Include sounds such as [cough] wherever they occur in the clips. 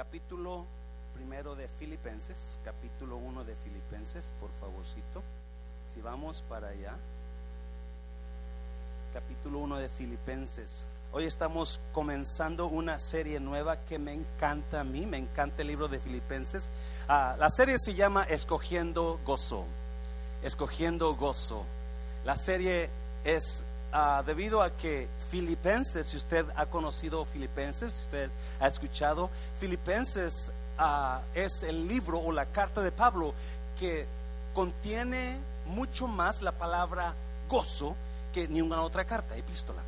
capítulo primero de Filipenses, capítulo 1 de Filipenses, por favorcito. Si vamos para allá. Capítulo 1 de Filipenses. Hoy estamos comenzando una serie nueva que me encanta a mí, me encanta el libro de Filipenses. Ah, la serie se llama Escogiendo Gozo. Escogiendo Gozo. La serie es ah, debido a que Filipenses, si usted ha conocido Filipenses, si usted ha escuchado, Filipenses ah, es el libro o la carta de Pablo que contiene mucho más la palabra gozo que ninguna otra carta, epístola.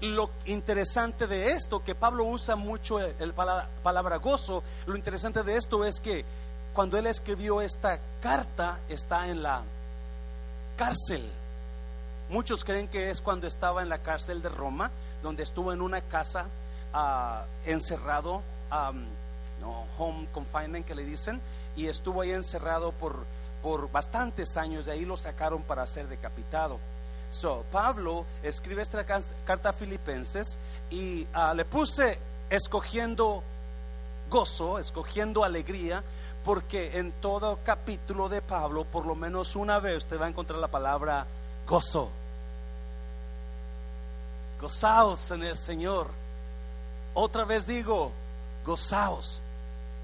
Lo interesante de esto, que Pablo usa mucho el palabra, palabra gozo, lo interesante de esto es que cuando él escribió esta carta está en la cárcel. Muchos creen que es cuando estaba en la cárcel de Roma, donde estuvo en una casa ah, encerrado, no, home confinement que le dicen, y estuvo ahí encerrado por, por bastantes años, de ahí lo sacaron para ser decapitado. So, Pablo escribe esta carta a Filipenses y ah, le puse escogiendo gozo, escogiendo alegría, porque en todo capítulo de Pablo, por lo menos una vez, usted va a encontrar la palabra gozo. Gozaos en el Señor. Otra vez digo, gozaos.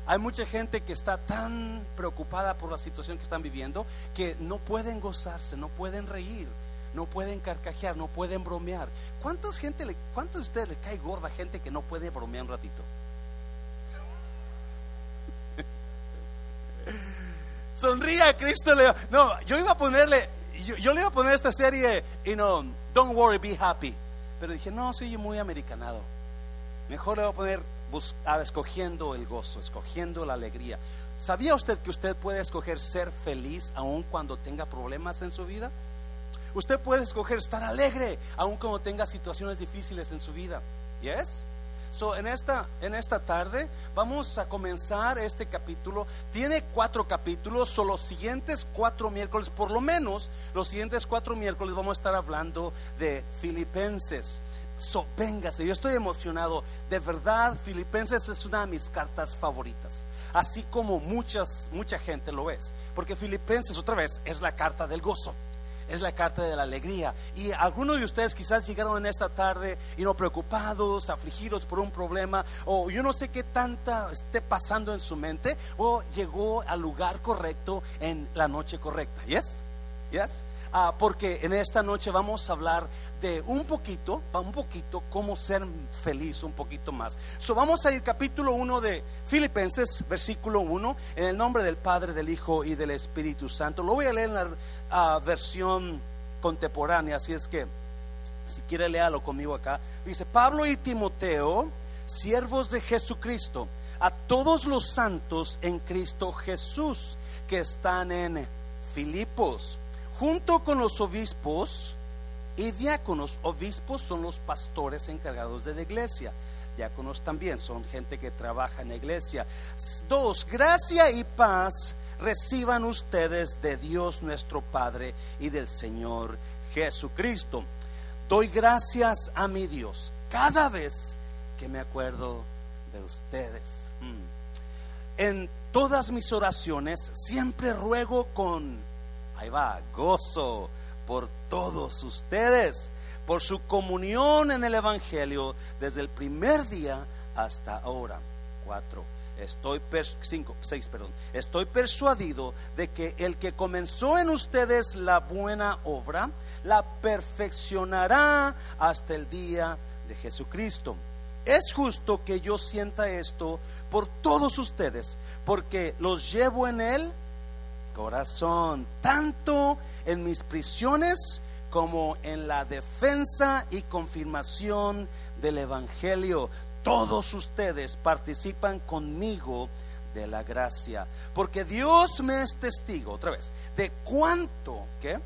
Hay mucha gente que está tan preocupada por la situación que están viviendo que no pueden gozarse, no pueden reír, no pueden carcajear, no pueden bromear. ¿Cuántos gente cuántos de ustedes le cae gorda gente que no puede bromear un ratito? [laughs] Sonría Cristo le No, yo iba a ponerle yo, le iba a poner esta serie, you know, Don't worry, be happy. Pero dije, no, soy muy americanado. Mejor le voy a poner ah, escogiendo el gozo, escogiendo la alegría. ¿Sabía usted que usted puede escoger ser feliz aun cuando tenga problemas en su vida? Usted puede escoger estar alegre aun cuando tenga situaciones difíciles en su vida. ¿Yes? So, en, esta, en esta tarde vamos a comenzar este capítulo. Tiene cuatro capítulos, son los siguientes cuatro miércoles, por lo menos los siguientes cuatro miércoles vamos a estar hablando de Filipenses. So, véngase, yo estoy emocionado. De verdad, Filipenses es una de mis cartas favoritas. Así como muchas, mucha gente lo es. Porque Filipenses, otra vez, es la carta del gozo es la carta de la alegría. Y algunos de ustedes quizás llegaron en esta tarde y no preocupados, afligidos por un problema, o yo no sé qué tanta esté pasando en su mente, o llegó al lugar correcto en la noche correcta. ¿Yes? ¿Yes? Ah, porque en esta noche vamos a hablar de un poquito, un poquito, cómo ser feliz un poquito más. So, vamos a ir capítulo 1 de Filipenses, versículo 1, en el nombre del Padre, del Hijo y del Espíritu Santo. Lo voy a leer en la versión contemporánea, así es que si quiere léalo conmigo acá. Dice, Pablo y Timoteo, siervos de Jesucristo, a todos los santos en Cristo Jesús que están en Filipos, junto con los obispos y diáconos. Obispos son los pastores encargados de la iglesia. Diáconos también son gente que trabaja en la iglesia. Dos, gracia y paz reciban ustedes de Dios nuestro Padre y del Señor Jesucristo. Doy gracias a mi Dios cada vez que me acuerdo de ustedes. Mm. En todas mis oraciones siempre ruego con, ahí va, gozo por todos ustedes, por su comunión en el Evangelio desde el primer día hasta ahora. Cuatro Estoy cinco, seis, perdón. Estoy persuadido de que el que comenzó en ustedes la buena obra la perfeccionará hasta el día de Jesucristo. Es justo que yo sienta esto por todos ustedes, porque los llevo en el corazón, tanto en mis prisiones como en la defensa y confirmación del Evangelio todos ustedes participan conmigo de la gracia, porque Dios me es testigo, otra vez, de cuánto que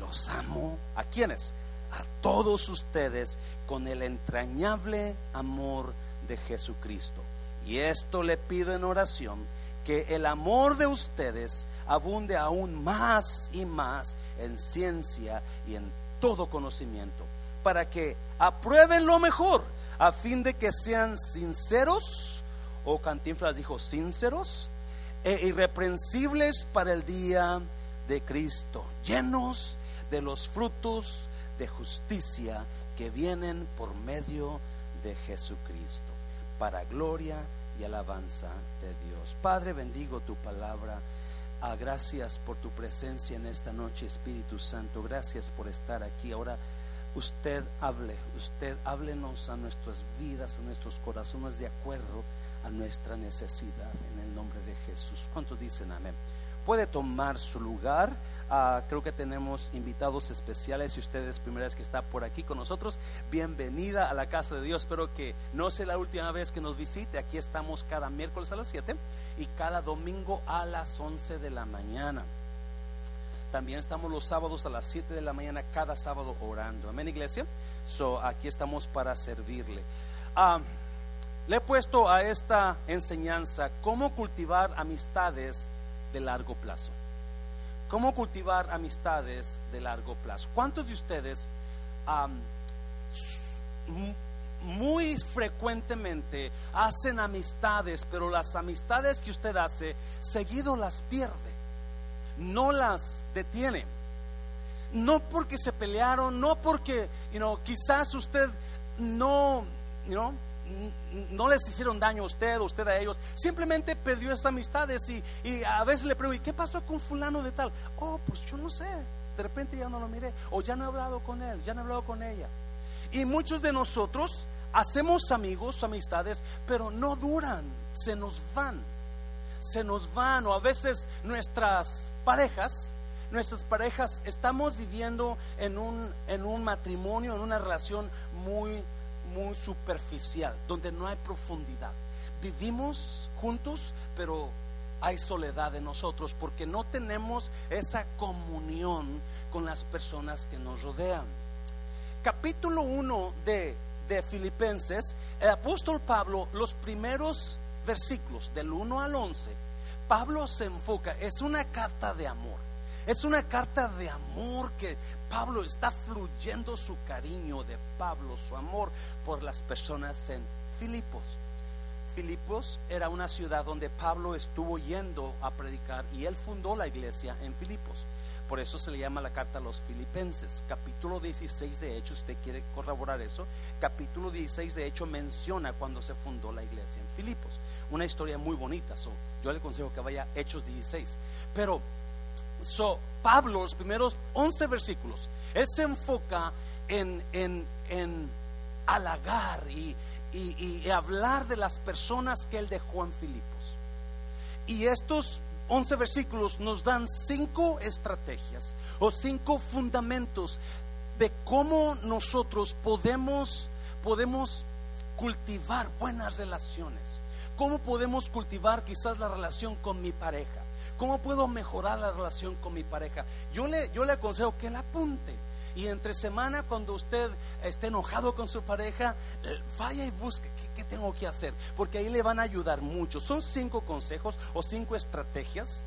los amo. ¿A quiénes? A todos ustedes con el entrañable amor de Jesucristo. Y esto le pido en oración, que el amor de ustedes abunde aún más y más en ciencia y en todo conocimiento, para que aprueben lo mejor a fin de que sean sinceros, o Cantinflas dijo, sinceros e irreprensibles para el día de Cristo, llenos de los frutos de justicia que vienen por medio de Jesucristo, para gloria y alabanza de Dios. Padre, bendigo tu palabra. Ah, gracias por tu presencia en esta noche, Espíritu Santo. Gracias por estar aquí. Ahora usted hable, usted háblenos a nuestras vidas, a nuestros corazones de acuerdo a nuestra necesidad en el nombre de Jesús. ¿Cuántos dicen amén? Puede tomar su lugar. Ah, creo que tenemos invitados especiales. Si usted es primera vez que está por aquí con nosotros, bienvenida a la casa de Dios. Espero que no sea la última vez que nos visite. Aquí estamos cada miércoles a las 7 y cada domingo a las 11 de la mañana. También estamos los sábados a las 7 de la mañana, cada sábado orando. Amén, iglesia. So, aquí estamos para servirle. Ah, le he puesto a esta enseñanza cómo cultivar amistades de largo plazo. ¿Cómo cultivar amistades de largo plazo? ¿Cuántos de ustedes muy frecuentemente hacen amistades, pero las amistades que usted hace seguido las pierde? No las detiene. No porque se pelearon, no porque, you quizás usted no, you no les hicieron daño a usted, o usted a ellos, simplemente perdió esas amistades y, a veces le pregunto, ¿qué pasó con fulano de tal? Oh, pues yo no sé, de repente ya no lo miré, o ya no he hablado con él, ya no he hablado con ella. Y muchos de nosotros hacemos amigos, amistades, pero no duran, se nos van, se nos van, o a veces nuestras parejas, nuestras parejas, estamos viviendo en un, en un matrimonio, en una relación muy muy superficial, donde no hay profundidad. Vivimos juntos, pero hay soledad en nosotros porque no tenemos esa comunión con las personas que nos rodean. Capítulo 1 de, de Filipenses, el apóstol Pablo, los primeros versículos del 1 al 11, Pablo se enfoca, es una carta de amor. Es una carta de amor que Pablo está fluyendo su cariño de Pablo, su amor por las personas en Filipos. Filipos era una ciudad donde Pablo estuvo yendo a predicar y él fundó la iglesia en Filipos. Por eso se le llama la carta a los filipenses. Capítulo 16 de Hechos, usted quiere corroborar eso. Capítulo 16 de Hechos menciona cuando se fundó la iglesia en Filipos. Una historia muy bonita. yo le aconsejo que vaya a Hechos 16. Pero So, Pablo, los primeros 11 versículos, él se enfoca en, en, halagar y, hablar de las personas que él dejó en Filipos. Y estos 11 versículos nos dan cinco estrategias o cinco fundamentos de cómo nosotros podemos, podemos cultivar buenas relaciones. Cómo podemos cultivar quizás la relación con mi pareja ¿Cómo puedo mejorar la relación con mi pareja? Yo le, yo le aconsejo que la apunte. Y entre semana, cuando usted esté enojado con su pareja, eh, vaya y busque qué, tengo que hacer. Porque ahí le van a ayudar mucho. Son cinco consejos o cinco estrategias,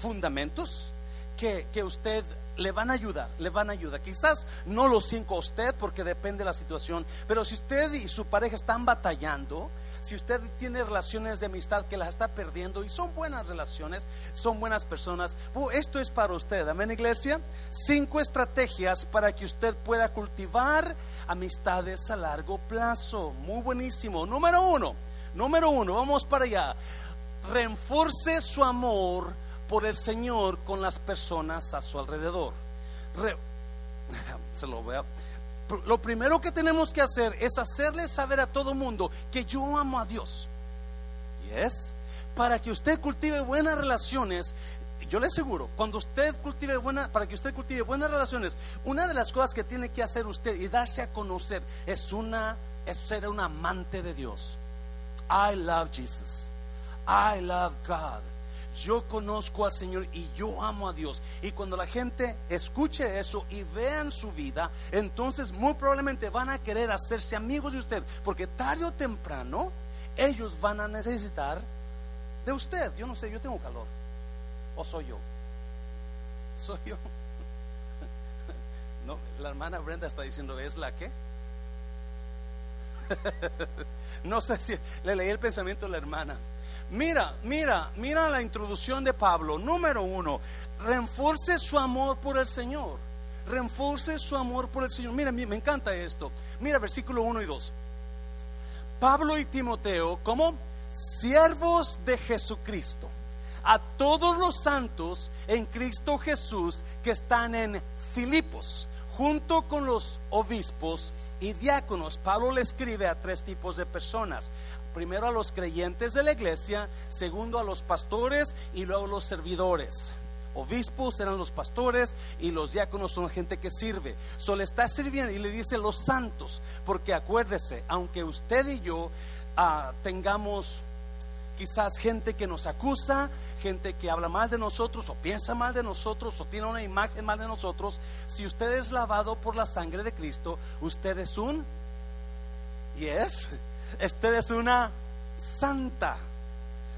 fundamentos, que, que usted le van a ayudar, le van a ayudar. Quizás no los cinco a usted porque depende de la situación, pero si usted y su pareja están batallando, si usted tiene relaciones de amistad que las está perdiendo y son buenas relaciones, son buenas personas, uh, esto es para usted. Amén, iglesia. Cinco estrategias para que usted pueda cultivar amistades a largo plazo. Muy buenísimo. Número uno, número uno, vamos para allá. Reenforce su amor por el Señor con las personas a su alrededor. [laughs] se lo voy a lo primero que tenemos que hacer es hacerle saber a todo mundo que yo amo a Dios. Y es para que usted cultive buenas relaciones. Yo le aseguro, cuando usted cultive buenas, para que usted cultive buenas relaciones, una de las cosas que tiene que hacer usted y darse a conocer es una es ser un amante de Dios. I love Jesus. I love God yo conozco al Señor y yo amo a Dios. Y cuando la gente escuche eso y vean su vida, entonces muy probablemente van a querer hacerse amigos de usted, porque tarde o temprano ellos van a necesitar de usted. Yo no sé, yo tengo calor. ¿O soy yo? [laughs] Soy yo. [laughs] No, la hermana Brenda está diciendo, ¿es la que? [laughs] no sé si le leí el pensamiento de la hermana. Mira, mira, mira la introducción de Pablo. Número uno, reenforce su amor por el Señor. Reenforce su amor por el Señor. Mira, me encanta esto. Mira, versículo 1 y 2. Pablo y Timoteo, como siervos de Jesucristo, a todos los santos en Cristo Jesús que están en Filipos, junto con los obispos y diáconos. Pablo le escribe a tres tipos de personas. Primero a los creyentes de la iglesia, segundo a los pastores y luego a los servidores. Obispos eran los pastores y los diáconos son gente que sirve. So le está sirviendo y le dice los santos, porque acuérdese, aunque usted y yo ah, tengamos quizás gente que nos acusa, gente que habla mal de nosotros o piensa mal de nosotros o tiene una imagen mal de nosotros, si usted es lavado por la sangre de Cristo, usted es un yes, usted es una santa.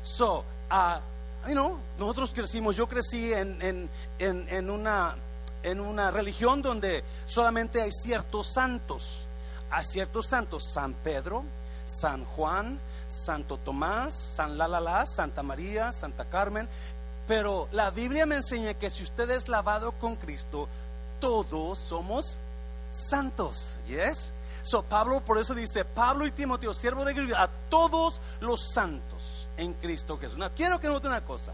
So, uh, you nosotros crecimos, yo crecí en, en, en, una, en una religión donde solamente hay ciertos santos, hay ciertos santos, San Pedro, San Juan, Santo Tomás, San Lalala, Santa María, Santa Carmen. Pero la Biblia me enseña que si usted es lavado con Cristo, todos somos santos. ¿Yes? So Pablo por eso dice, Pablo y Timoteo, siervo de Cristo, a todos los santos en Cristo Jesús. quiero que note una cosa.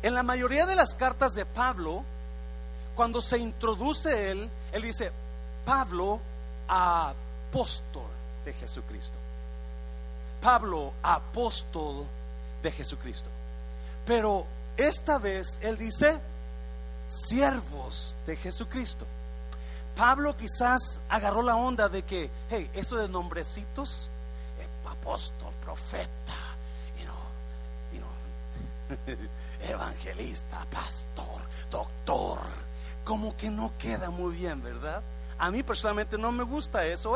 En la mayoría de las cartas de Pablo, cuando se introduce él, él dice, Pablo, apóstol de Jesucristo. Pablo, apóstol de Jesucristo. Pero esta vez él dice, siervos de Jesucristo. Pablo quizás agarró la onda de que, hey, eso de nombrecitos, eh, apóstol, profeta, you know, [laughs] evangelista, pastor, doctor, como que no queda muy bien, ¿verdad? A mí personalmente no me gusta eso.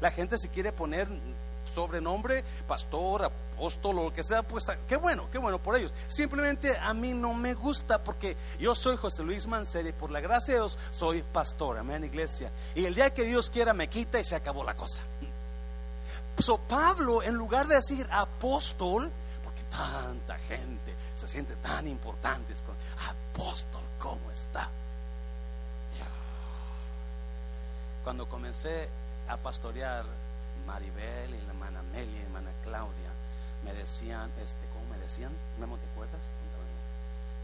la gente se quiere poner sobrenombre, pastor, apóstol o lo que sea, pues qué bueno, qué bueno por ellos. Simplemente a mí no me gusta porque yo soy José Luis Mancera y por la gracia de Dios soy pastor, amén, iglesia. Y el día que Dios quiera me quita y se acabó la cosa. So Pablo, en lugar de decir apóstol, porque tanta gente se siente tan importante, apóstol, ¿cómo está? Cuando comencé a pastorear Maribel y la hermana Amelia y la hermana Claudia me decían, este, ¿cómo me decían? ¿Memo te acuerdas?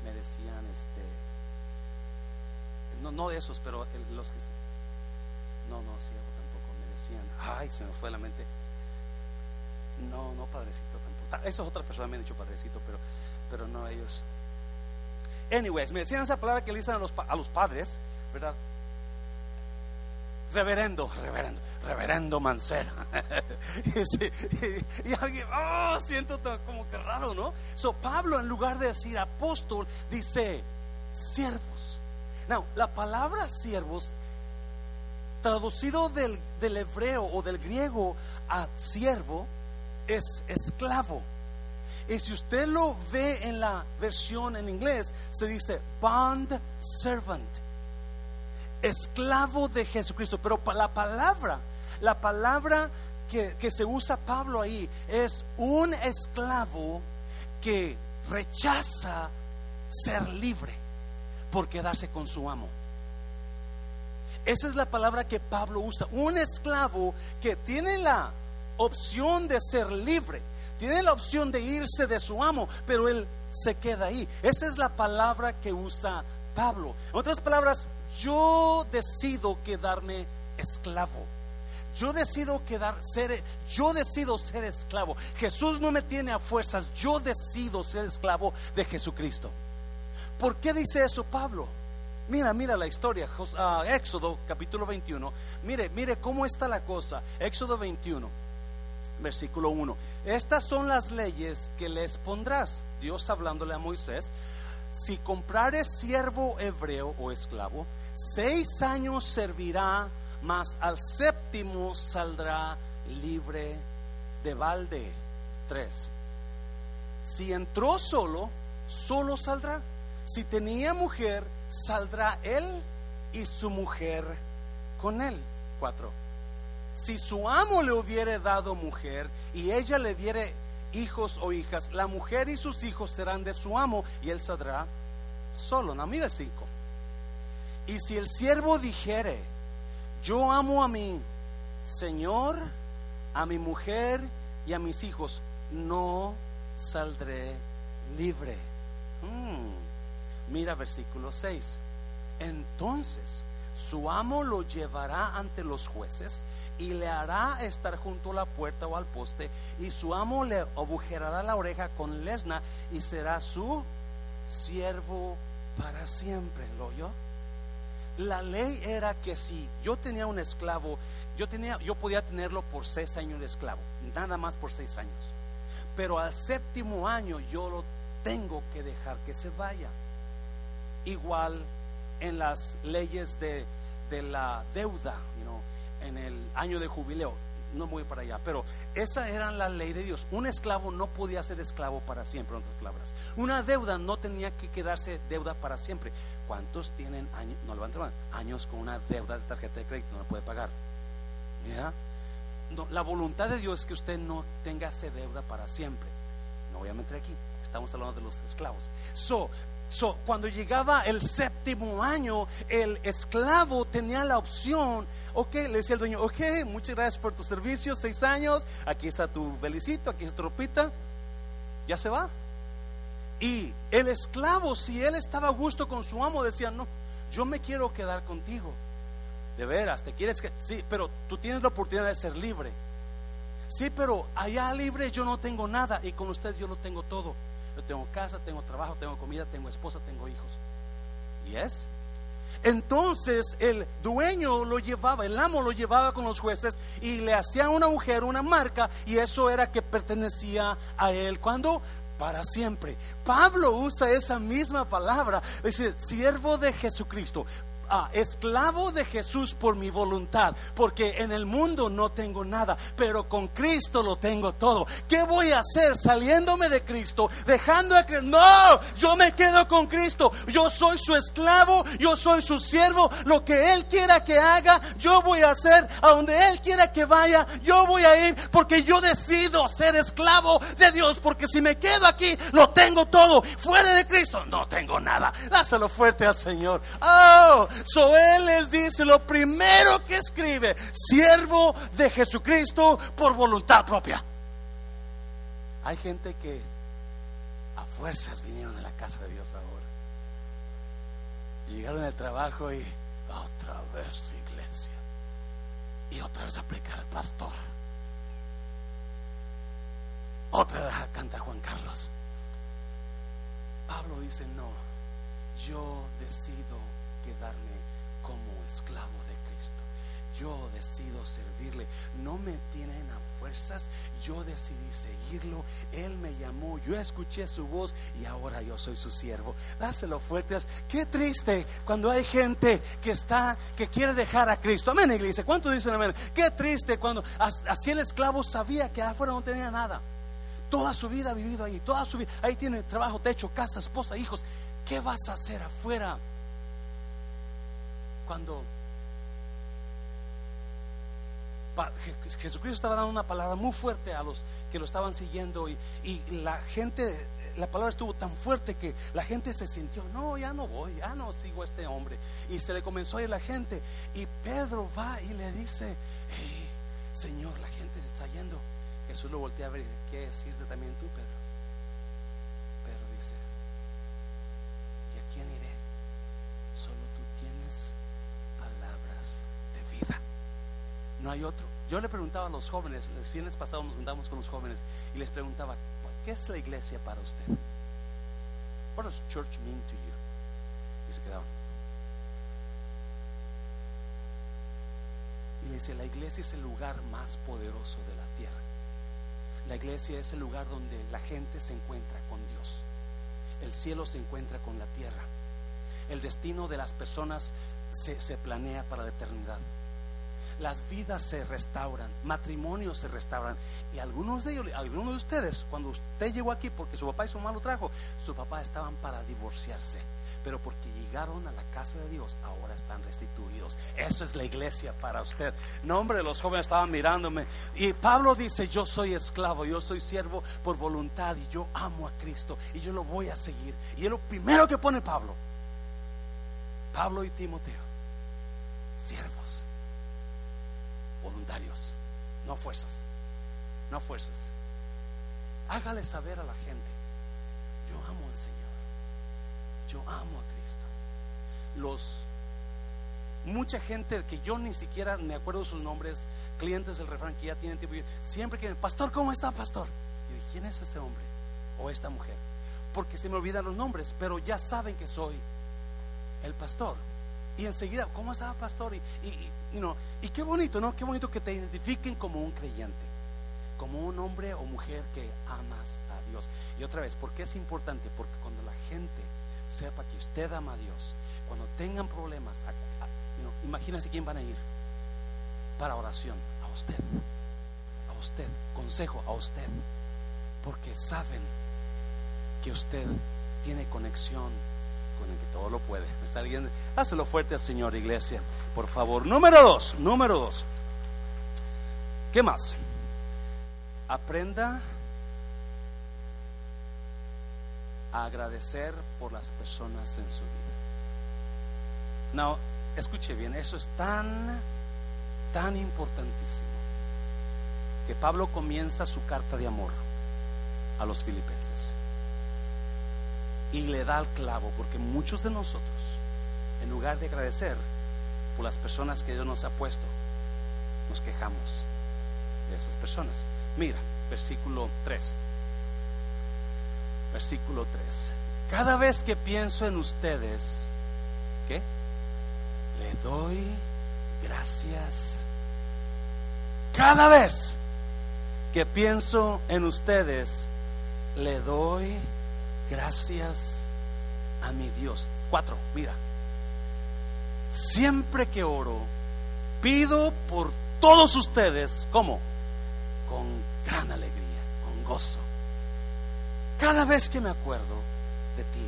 Me decían, este, no, no de esos, pero los que, no, no, ciego tampoco, me decían, ay, se me fue la mente. No, no, padrecito tampoco. Esas otras personas me han dicho padrecito, pero, pero no ellos. Anyways, me decían esa palabra que le dicen a los, a los padres, ¿verdad? Reverendo, reverendo, reverendo Mancera. [laughs] y, alguien, oh, siento como que raro, ¿no? So Pablo, en lugar de decir apóstol, dice siervos. Now, la palabra siervos, traducido del, del hebreo o del griego a siervo, es esclavo. Y si usted lo ve en la versión en inglés, se dice bond servant esclavo de Jesucristo. Pero la palabra, la palabra que, que, se usa Pablo ahí es un esclavo que rechaza ser libre por quedarse con su amo. Esa es la palabra que Pablo usa. Un esclavo que tiene la opción de ser libre, tiene la opción de irse de su amo, pero él se queda ahí. Esa es la palabra que usa Pablo. En otras palabras, yo decido quedarme esclavo. Yo decido quedar ser yo decido ser esclavo. Jesús no me tiene a fuerzas, yo decido ser esclavo de Jesucristo. ¿Por qué dice eso Pablo? Mira, mira la historia, ah, Éxodo capítulo 21. Mire, mire cómo está la cosa. Éxodo 21, versículo 1. Estas son las leyes que les pondrás. Dios hablándole a Moisés. Si comprares siervo hebreo o esclavo, seis años servirá, mas al séptimo saldrá libre de balde. Tres. Si entró solo, solo saldrá. Si tenía mujer, saldrá él y su mujer con él. Cuatro. si su amo le hubiere dado mujer y ella le diere hijos o hijas, la mujer y sus hijos serán de su amo y él saldrá solo. No, mira el 5. Y si el siervo dijere, yo amo a mi Señor, a mi mujer y a mis hijos, no saldré libre. Hmm. Mira versículo 6. Entonces su amo lo llevará ante los jueces y le hará estar junto a la puerta o al poste y su amo le agujerará la oreja con lesna y será su siervo para siempre. ¿Lo yo? La ley era que si yo tenía un esclavo, yo tenía, yo podía tenerlo por seis años de esclavo, nada más por seis años. Pero al séptimo año yo lo tengo que dejar que se vaya. Igual en las leyes de, de la deuda, en el año de jubileo. No voy para allá, pero esa era la ley de Dios. Un esclavo no podía ser esclavo para siempre, en otras palabras. Una deuda no tenía que quedarse deuda para siempre. ¿Cuántos tienen años, no levanten años con una deuda de tarjeta de crédito? No la puede pagar. la voluntad de Dios es que usted no tenga esa deuda para siempre. No voy a meter aquí. Estamos hablando de los esclavos. So, So, cuando llegaba el séptimo año, el esclavo tenía la opción, ok, le decía el dueño, ok, muchas gracias por tu servicio, seis años, aquí está tu belicito, aquí está tu ropita, ya se va. Y el esclavo, si él estaba a gusto con su amo, decía, no, yo me quiero quedar contigo. De veras, te quieres que... Sí, pero tú tienes la oportunidad de ser libre. Sí, pero allá libre yo no tengo nada y con usted yo lo tengo todo. Yo tengo casa, tengo trabajo, tengo comida, tengo esposa, tengo hijos. ¿Y es? Entonces el dueño lo llevaba, el amo lo llevaba con los jueces y le hacía una mujer, una marca, y eso era que pertenecía a él. Cuando para siempre. Pablo usa esa misma palabra, dice, siervo de Jesucristo esclavo de Jesús por mi voluntad, porque en el mundo no tengo nada, pero con Cristo lo tengo todo. ¿Qué voy a hacer saliéndome de Cristo, dejando de creer? No, yo me quedo con Cristo. Yo soy su esclavo, yo soy su siervo. Lo que Él quiera que haga, yo voy a hacer. A donde Él quiera que vaya, yo voy a ir, porque yo decido ser esclavo de Dios, porque si me quedo aquí, lo tengo todo. Fuera de Cristo, no tengo nada. Dáselo fuerte al Señor. Oh, So él les dice lo primero que escribe, siervo de Jesucristo por voluntad propia. Hay gente que a fuerzas vinieron a la casa de Dios ahora. Llegaron al trabajo y otra vez iglesia. Y otra vez aplicar al pastor. Otra vez a cantar Juan Carlos. Pablo dice, no, yo decido quedarme como esclavo de Cristo. Yo decido servirle. No me tienen a fuerzas. Yo decidí seguirlo. Él me llamó. Yo escuché su voz y ahora yo soy su siervo. Dáselo fuertes. Qué triste cuando hay gente que está, que quiere dejar a Cristo. Amén, iglesia. ¿Cuánto dicen amén? Qué triste cuando así el esclavo sabía que afuera no tenía nada. Toda su vida ha vivido ahí. Toda su vida. Ahí tiene trabajo, techo, casa, esposa, hijos. ¿Qué vas a hacer afuera? Cuando Jesucristo estaba dando una palabra muy fuerte a los que lo estaban siguiendo y, la gente, la palabra estuvo tan fuerte que la gente se sintió, no, ya no voy, ya no sigo a este hombre. Y se le comenzó a ir la gente. Y Pedro va y le dice, Señor, la gente se está yendo. Jesús lo voltea a ver ¿qué decirte también tú? Pedro dice, ¿y a quién iré? Solo tú tienes No hay otro. Yo le preguntaba a los jóvenes, los fines pasados nos juntamos con los jóvenes y les preguntaba, ¿qué es la iglesia para usted? What does church mean to you? Y se quedaban. Y le dice, la iglesia es el lugar más poderoso de la tierra. La iglesia es el lugar donde la gente se encuentra con Dios. El cielo se encuentra con la tierra. El destino de las personas se, se planea para la eternidad las vidas se restauran, matrimonios se restauran. Y algunos de ellos, algunos de ustedes, cuando usted llegó aquí porque su papá y su mamá lo trajo, su papá estaban para divorciarse. pero porque llegaron a la casa de Dios, ahora están restituidos. Eso es la iglesia para usted. No, hombre, los jóvenes estaban mirándome. Y Pablo dice, yo soy esclavo, yo soy siervo por voluntad y yo amo a Cristo y yo lo voy a seguir. Y es lo primero que pone Pablo. Pablo y Timoteo, siervos, voluntarios, no fuerzas, no fuerzas. Hágale saber a la gente, yo amo al Señor, yo amo a Cristo. Los mucha gente que yo ni siquiera me acuerdo sus nombres, clientes del refrán que ya tienen tiempo, siempre que, pastor, ¿cómo está, pastor? Y ¿quién es este hombre o esta mujer? Porque se me olvidan los nombres, pero ya saben que soy el pastor. Y enseguida, ¿cómo estaba pastor? Y qué bonito, ¿no? Qué bonito que te identifiquen como un creyente, como un hombre o mujer que amas a Dios. Y otra vez, ¿por qué es importante? Porque cuando la gente sepa que usted ama a Dios, cuando tengan problemas, imagínense quién van a ir para oración, a usted, a usted, consejo a usted, porque saben que usted tiene conexión con el que todo lo puede. ¿Me está alguien? Hácelo fuerte al Señor, iglesia, por favor. Número dos, número dos. ¿Qué más? Aprenda a agradecer por las personas en su vida. No, escuche bien, eso es tan, tan importantísimo que Pablo comienza su carta de amor a los filipenses y le da al clavo, porque muchos de nosotros, en lugar de agradecer por las personas que Dios nos ha puesto, nos quejamos de esas personas. Mira, versículo 3. Versículo 3. Cada vez que pienso en ustedes, ¿qué? Le doy gracias. Cada vez que pienso en ustedes, le doy gracias a mi Dios. Cuatro, mira. Siempre que oro, pido por todos ustedes, ¿cómo? Con gran alegría, con gozo. Cada vez que me acuerdo de ti,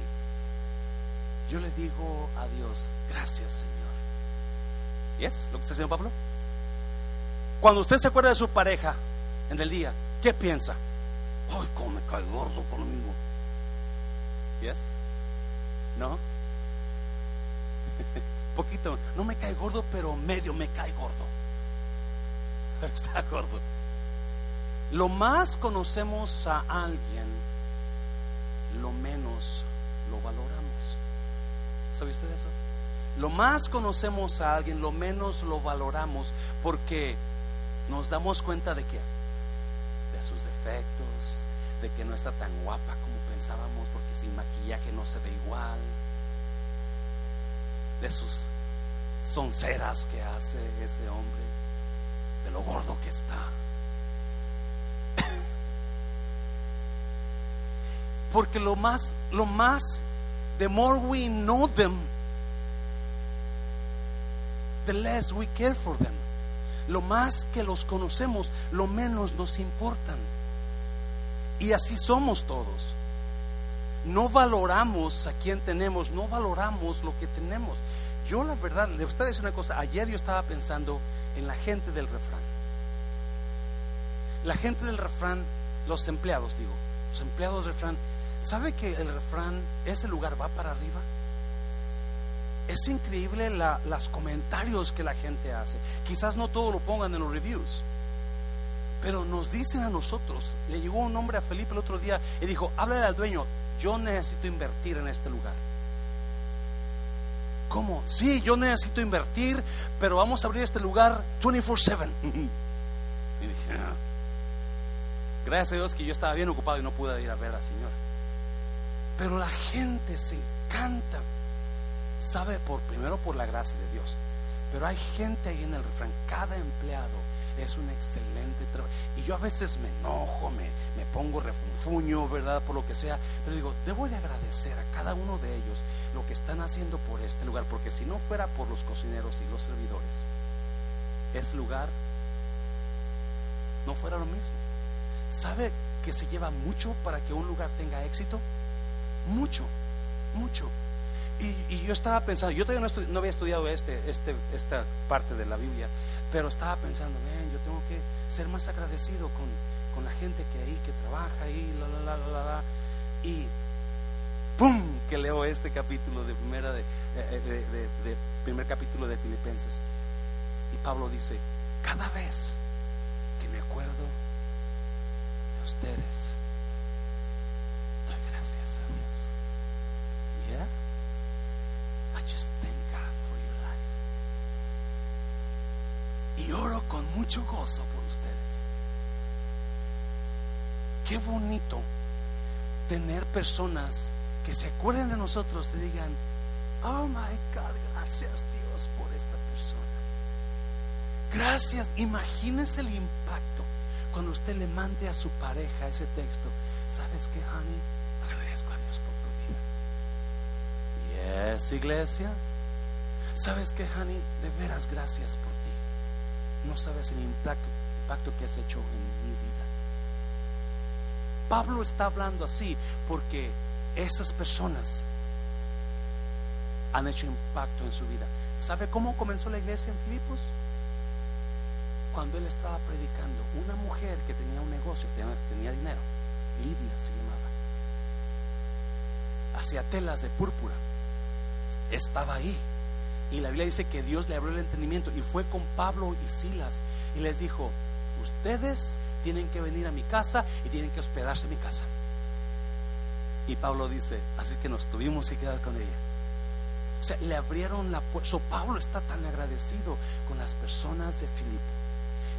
yo le digo a Dios, gracias Señor. ¿Y es lo que está diciendo Pablo? Cuando usted se acuerda de su pareja en el día, ¿qué piensa? Ay, cómo me cae gordo por lo mismo. ¿Yes? ¿No? [laughs] Poquito, no me cae gordo, pero medio me cae gordo. Pero [laughs] está gordo. Lo más conocemos a alguien, lo menos lo valoramos. ¿Sabe usted eso? Lo más conocemos a alguien, lo menos lo valoramos porque nos damos cuenta de que de sus defectos, de que no está tan guapa como pensábamos, porque sin maquillaje no se ve igual, de sus sonceras que hace ese hombre, de lo gordo que está. [coughs] Porque lo más, lo más, the more we know them, the less we care for them. Lo más que los conocemos, lo menos nos importan. Y así somos todos. No valoramos a quien tenemos, no valoramos lo que tenemos. Yo la verdad, le voy a decir una cosa, ayer yo estaba pensando en la gente del refrán. La gente del refrán, los empleados digo, los empleados del refrán, ¿sabe que el refrán, ese lugar va para arriba? Es increíble los comentarios que la gente hace. Quizás no todo lo pongan en los reviews. Pero nos dicen a nosotros, le llegó un hombre a Felipe el otro día y dijo, háblale al dueño, yo necesito invertir en este lugar. ¿Cómo? Sí, yo necesito invertir, pero vamos a abrir este lugar 24/7. [laughs] y dije, ah". gracias a Dios que yo estaba bien ocupado y no pude ir a ver al Señor. Pero la gente se encanta, sabe por primero por la gracia de Dios, pero hay gente ahí en el refrán, cada empleado es un excelente trabajo. Y yo a veces me enojo, me, me pongo refunfuño, ¿verdad? Por lo que sea. Pero digo, debo de agradecer a cada uno de ellos lo que están haciendo por este lugar. Porque si no fuera por los cocineros y los servidores, ese lugar no fuera lo mismo. ¿Sabe que se lleva mucho para que un lugar tenga éxito? Mucho, mucho. Y, yo estaba pensando, yo todavía no, había estudiado este, este, esta parte de la Biblia, pero estaba pensando, yo tengo que ser más agradecido con, con la gente que ahí, que trabaja ahí, la, la, la, la, la. Y ¡pum! que leo este capítulo de primera de, de, primer capítulo de Filipenses. Y Pablo dice, cada vez que me acuerdo de ustedes, doy gracias a Dios. Yeah? I just thank God for your life. Y oro con mucho gozo por ustedes. Qué bonito tener personas que se acuerden de nosotros y digan, oh my God, gracias Dios por esta persona. Gracias, imagínense el impacto cuando usted le mande a su pareja ese texto. ¿Sabes qué, honey? Agradezco a Dios por tu vida. Yes, iglesia. ¿Sabes qué, honey? De veras, gracias por. No sabes el impacto, que has hecho en mi vida. Pablo está hablando así porque esas personas han hecho impacto en su vida. ¿Sabe cómo comenzó la iglesia en Filipos? Cuando él estaba predicando, una mujer que tenía un negocio, tenía, dinero, Lidia se llamaba, hacía telas de púrpura, estaba ahí. Y la Biblia dice que Dios le abrió el entendimiento y fue con Pablo y Silas y les dijo, ustedes tienen que venir a mi casa y tienen que hospedarse en mi casa. Y Pablo dice, así que nos tuvimos que quedar con ella. O sea, le abrieron la puerta. Pablo está tan agradecido con las personas de Filipo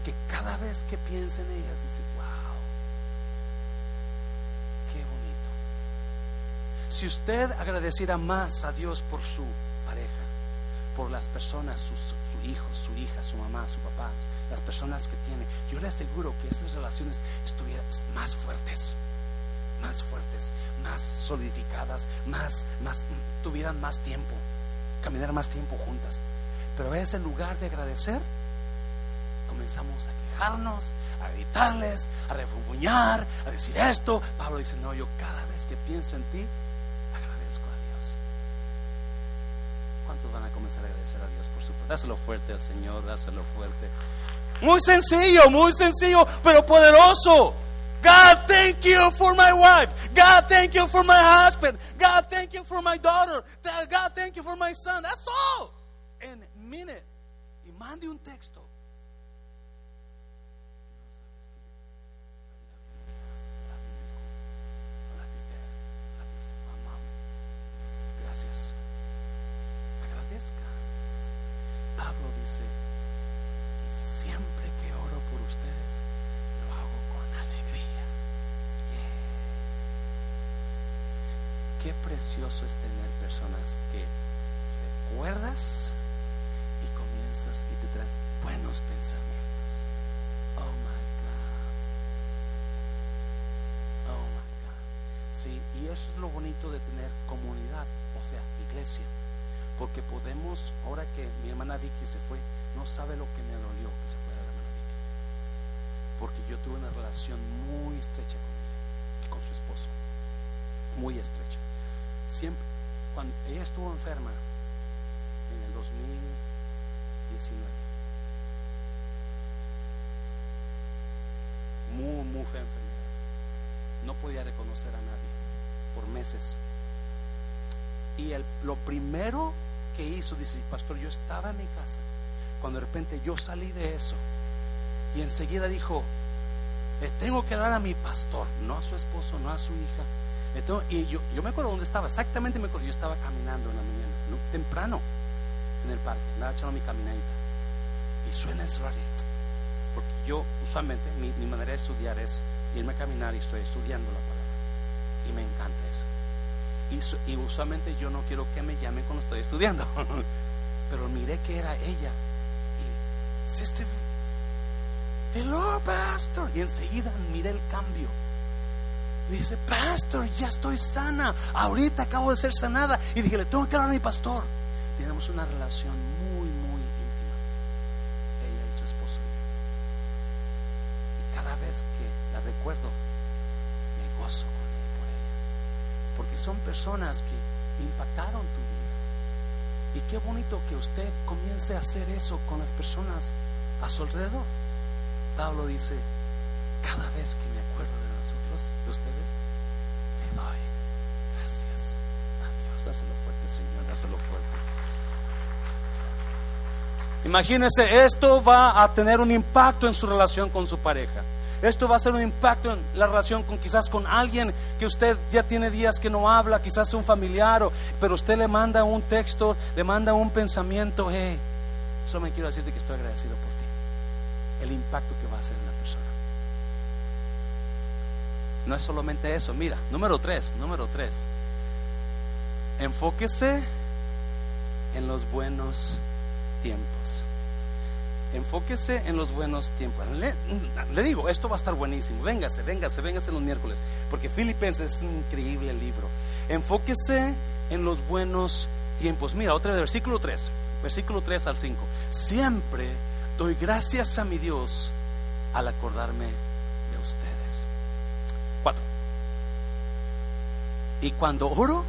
que cada vez que piensa en ellas dice, wow, qué bonito. Si usted agradeciera más a Dios por su pareja, por las personas, su, su hijo, su hija, su mamá, su papá, las personas que tiene, yo le aseguro que esas relaciones estuvieran más fuertes más fuertes, más solidificadas, más, más, tuvieran más tiempo, caminar más tiempo juntas. Pero a veces en lugar de agradecer, comenzamos a quejarnos, a gritarles, a refunfuñar, a decir esto. Pablo dice, no, yo cada vez que pienso en ti, agradezco a Dios. ¿Cuántos van a comenzar a agradecer a Dios por su Dáselo fuerte al Señor, dáselo fuerte. Muy sencillo, muy sencillo, pero poderoso. God, thank you for my wife. God, thank you for my husband. God, thank you for my daughter. God, thank you for my son. That's all. And minute. Y mande un texto. Gracias. Agradezca. Pablo dice, siempre que oro por ustedes, qué precioso es tener personas que recuerdas y comienzas y te traes buenos pensamientos. Oh my God. Oh my God. Sí, y eso es lo bonito de tener comunidad, o sea, iglesia. Porque podemos, ahora que mi hermana Vicky se fue, no sabe lo que me dolió que se fuera la hermana Vicky. Porque yo tuve una relación muy estrecha con ella y con su esposo. Muy estrecha siempre, cuando ella estuvo enferma en el 2019, muy, muy fea enfermedad, no podía reconocer a nadie por meses. Y el, lo primero que hizo, dice, pastor, yo estaba en mi casa, cuando de repente yo salí de eso, y enseguida dijo, tengo que dar a mi pastor, no a su esposo, no a su hija, y yo, yo me acuerdo dónde estaba, exactamente me acuerdo. Yo estaba caminando en la mañana, temprano, en el parque, andaba echando mi caminadita. Y suena ese radio. Porque yo, usualmente, mi, mi, manera de estudiar es irme a caminar y estoy estudiando la palabra. Y me encanta eso. Y, usualmente yo no quiero que me llamen cuando estoy estudiando. [laughs] Pero miré que era ella. Y, Sister, hello, pastor. Y enseguida miré el cambio dice, pastor, ya estoy sana. Ahorita acabo de ser sanada. Y dije, le tengo que hablar a mi pastor. Tenemos una relación muy, muy íntima. Ella y su esposo. Y cada vez que la recuerdo, me gozo con él por ella. Porque son personas que impactaron tu vida. Y qué bonito que usted comience a hacer eso con las personas a su alrededor. Pablo dice, cada vez que me acuerdo de nosotros, de ustedes, le doy gracias a Dios. Dáselo fuerte, Señor, dáselo fuerte. Imagínese, esto va a tener un impacto en su relación con su pareja. Esto va a ser un impacto en la relación con quizás con alguien que usted ya tiene días que no habla, quizás un familiar, pero usted le manda un texto, le manda un pensamiento, hey, solo me quiero decirte que estoy agradecido por ti. El impacto que va a hacer en la persona. No es solamente eso, mira, número tres, número tres. Enfóquese en los buenos tiempos. Enfóquese en los buenos tiempos. Le, digo, esto va a estar buenísimo. Véngase, véngase, véngase los miércoles. Porque Filipenses es un increíble libro. Enfóquese en los buenos tiempos. Mira, otra vez, versículo 3. Versículo 3 al 5. Siempre doy gracias a mi Dios al acordarme de ustedes. 4. Y cuando oro,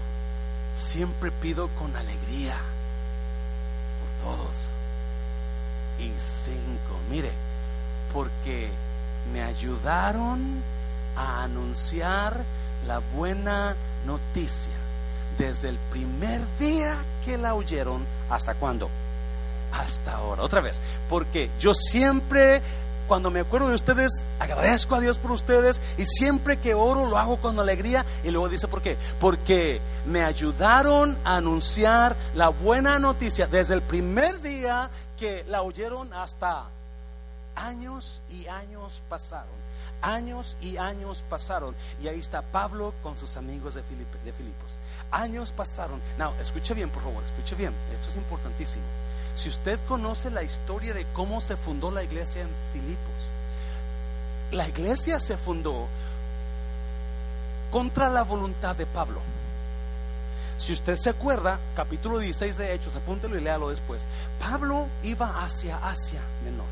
siempre pido con alegría por todos. Mire, porque me ayudaron a anunciar la buena noticia desde el primer día que la oyeron hasta cuándo? Hasta ahora. Otra vez, porque yo siempre cuando me acuerdo de ustedes, agradezco a Dios por ustedes y siempre que oro lo hago con alegría. Y luego dice, ¿por qué? Porque me ayudaron a anunciar la buena noticia desde el primer día la oyeron hasta años y años pasaron. Años y años pasaron. Y ahí está Pablo con sus amigos de, de Filipos. Años pasaron. Now, escuche bien, por favor, escuche bien. Esto es importantísimo. Si usted conoce la historia de cómo se fundó la iglesia en Filipos, la iglesia se fundó contra la voluntad de Pablo. Si usted se acuerda, capítulo 16 de Hechos, apúntelo y léalo después. Pablo iba hacia Asia Menor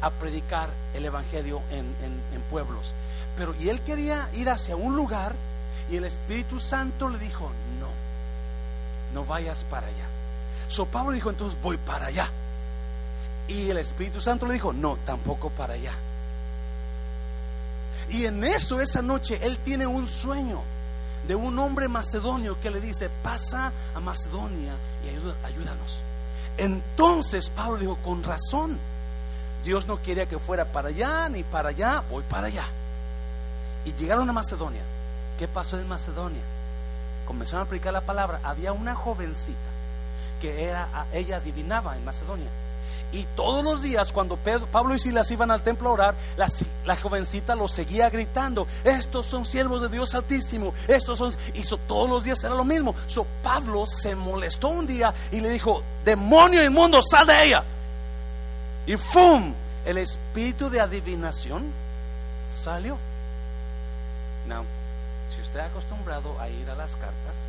a predicar el Evangelio en, en pueblos. Pero y él quería ir hacia un lugar y el Espíritu Santo le dijo, no, no vayas para allá. So Pablo dijo, entonces voy para allá. Y el Espíritu Santo le dijo, no, tampoco para allá. Y en eso, esa noche, él tiene un sueño de un hombre macedonio que le dice, pasa a Macedonia y ayúdanos. Entonces Pablo dijo, con razón, Dios no quería que fuera para allá ni para allá, voy para allá. Y llegaron a Macedonia. ¿Qué pasó en Macedonia? Comenzaron a aplicar la palabra. Había una jovencita que era, ella adivinaba en Macedonia. Y todos los días cuando Pablo y Silas iban al templo a orar, la, jovencita lo seguía gritando, estos son siervos de Dios altísimo, estos son... Hizo todos los días era lo mismo. So, Pablo se molestó un día y le dijo, demonio inmundo, sal de ella. Y ¡fum! El espíritu de adivinación salió. Now, si usted ha acostumbrado a ir a las cartas,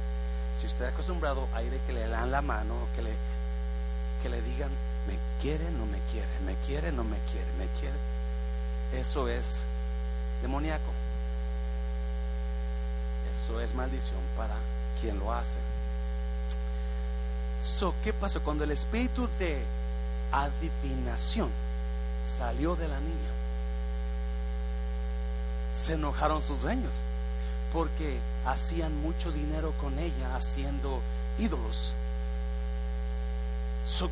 si usted está acostumbrado a ir y que le dan la mano, que le, que le digan, quiere, no me quiere, me quiere, no me quiere, me quiere, eso es demoníaco. Eso es maldición para quien lo hace. So, ¿Qué pasó? Cuando el espíritu de adivinación salió de la niña, se enojaron sus dueños porque hacían mucho dinero con ella haciendo ídolos.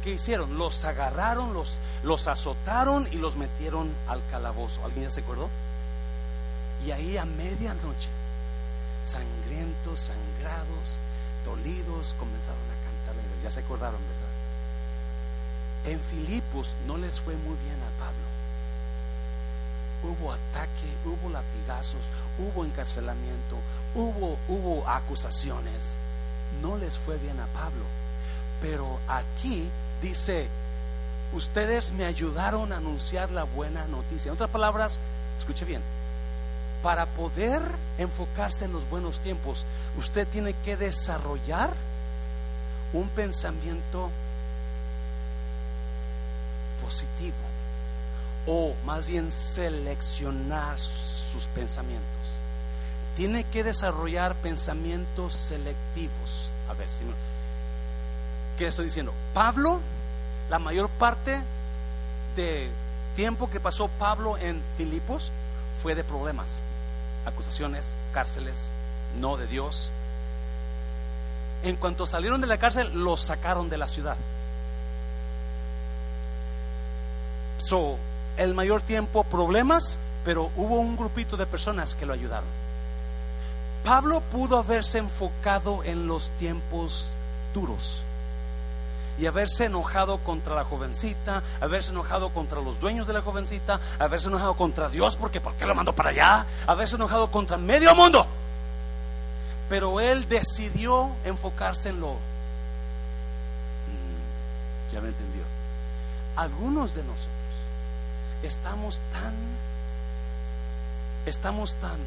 ¿Qué hicieron? Los agarraron, los, los azotaron y los metieron al calabozo. ¿Alguien ya se acordó? Y ahí a medianoche, sangrientos, sangrados, dolidos, comenzaron a cantarle. Ya se acordaron, ¿verdad? En Filipos no les fue muy bien a Pablo hubo ataque, hubo latigazos, hubo encarcelamiento, hubo, hubo acusaciones. No les fue bien a Pablo. Pero aquí dice, ustedes me ayudaron a anunciar la buena noticia. En otras palabras, escuche bien, para poder enfocarse en los buenos tiempos, usted tiene que desarrollar un pensamiento positivo o más bien seleccionar sus pensamientos. Tiene que desarrollar pensamientos selectivos. A ver, si ¿Qué estoy diciendo? Pablo, la mayor parte de tiempo que pasó Pablo en Filipos fue de problemas, acusaciones, cárceles, no de Dios. En cuanto salieron de la cárcel, los sacaron de la ciudad. So, el mayor tiempo problemas, pero hubo un grupito de personas que lo ayudaron. Pablo pudo haberse enfocado en los tiempos duros y haberse enojado contra la jovencita, haberse enojado contra los dueños de la jovencita, haberse enojado contra Dios porque ¿por qué lo mandó para allá? Haberse enojado contra medio mundo. Pero él decidió enfocarse en lo... Mm, ya me entendió. Algunos de nosotros estamos tan, estamos tan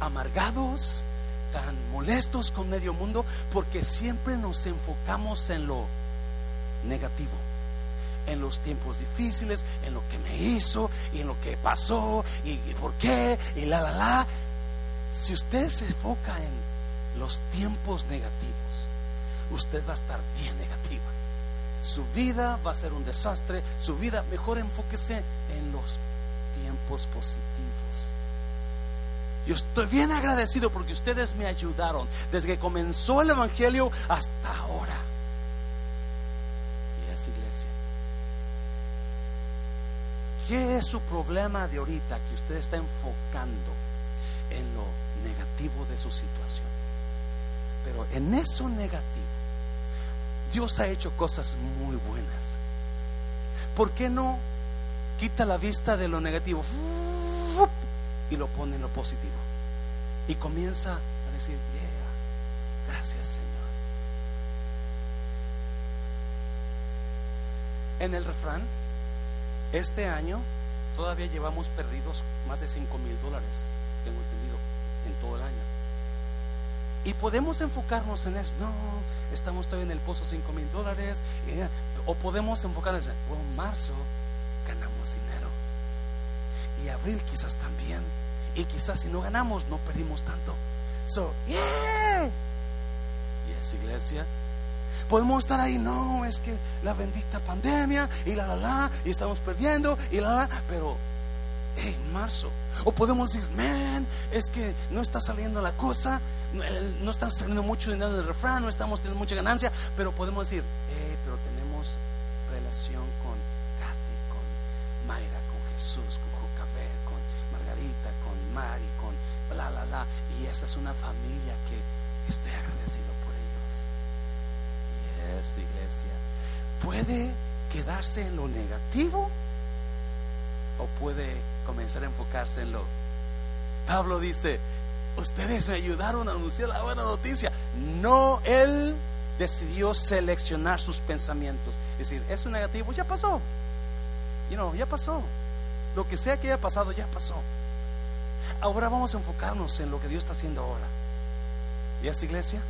amargados, tan molestos con medio mundo, porque siempre nos enfocamos en lo negativo, en los tiempos difíciles, en lo que me hizo y en lo que pasó y, por qué y la, la, la. Si usted se enfoca en los tiempos negativos, usted va a estar bien negativa. Su vida va a ser un desastre, su vida, mejor enfóquese en los tiempos positivos. Yo estoy bien agradecido porque ustedes me ayudaron desde que comenzó el Evangelio hasta ahora. Y es iglesia. ¿Qué es su problema de ahorita que usted está enfocando en lo negativo de su situación? Pero en eso negativo, Dios ha hecho cosas muy buenas. ¿Por qué no quita la vista de lo negativo? Y lo pone en lo positivo. Y comienza a decir, yeah, gracias Señor. En el refrán, este año todavía llevamos perdidos más de 5 mil dólares, tengo entendido, en todo el año. Y podemos enfocarnos en eso, no, estamos todavía en el pozo 5 mil dólares, o podemos enfocarnos en, oh, marzo ganamos dinero y abril quizás también. Y quizás si no ganamos, no perdimos tanto. So, yeah. Yes, iglesia. Podemos estar ahí, no, es que la bendita pandemia y la la la, y estamos perdiendo y la la, pero en marzo. O podemos decir, man, es que no está saliendo la cosa, no está saliendo mucho dinero del refrán, no estamos teniendo mucha ganancia, pero podemos decir, eh, pero tenemos relación con Katy, con Mayra, con Jesús, y con bla, bla, bla. Y esa es una familia que estoy agradecido por ellos. es iglesia. Puede quedarse en lo negativo o puede comenzar a enfocarse en lo. Pablo dice, ustedes me ayudaron a anunciar la buena noticia. No, él decidió seleccionar sus pensamientos. Es decir, eso negativo ya pasó. You know, ya pasó. Lo que sea que haya pasado, ya pasó. Ahora vamos a enfocarnos en lo que Dios está haciendo ahora. ¿Y esa iglesia?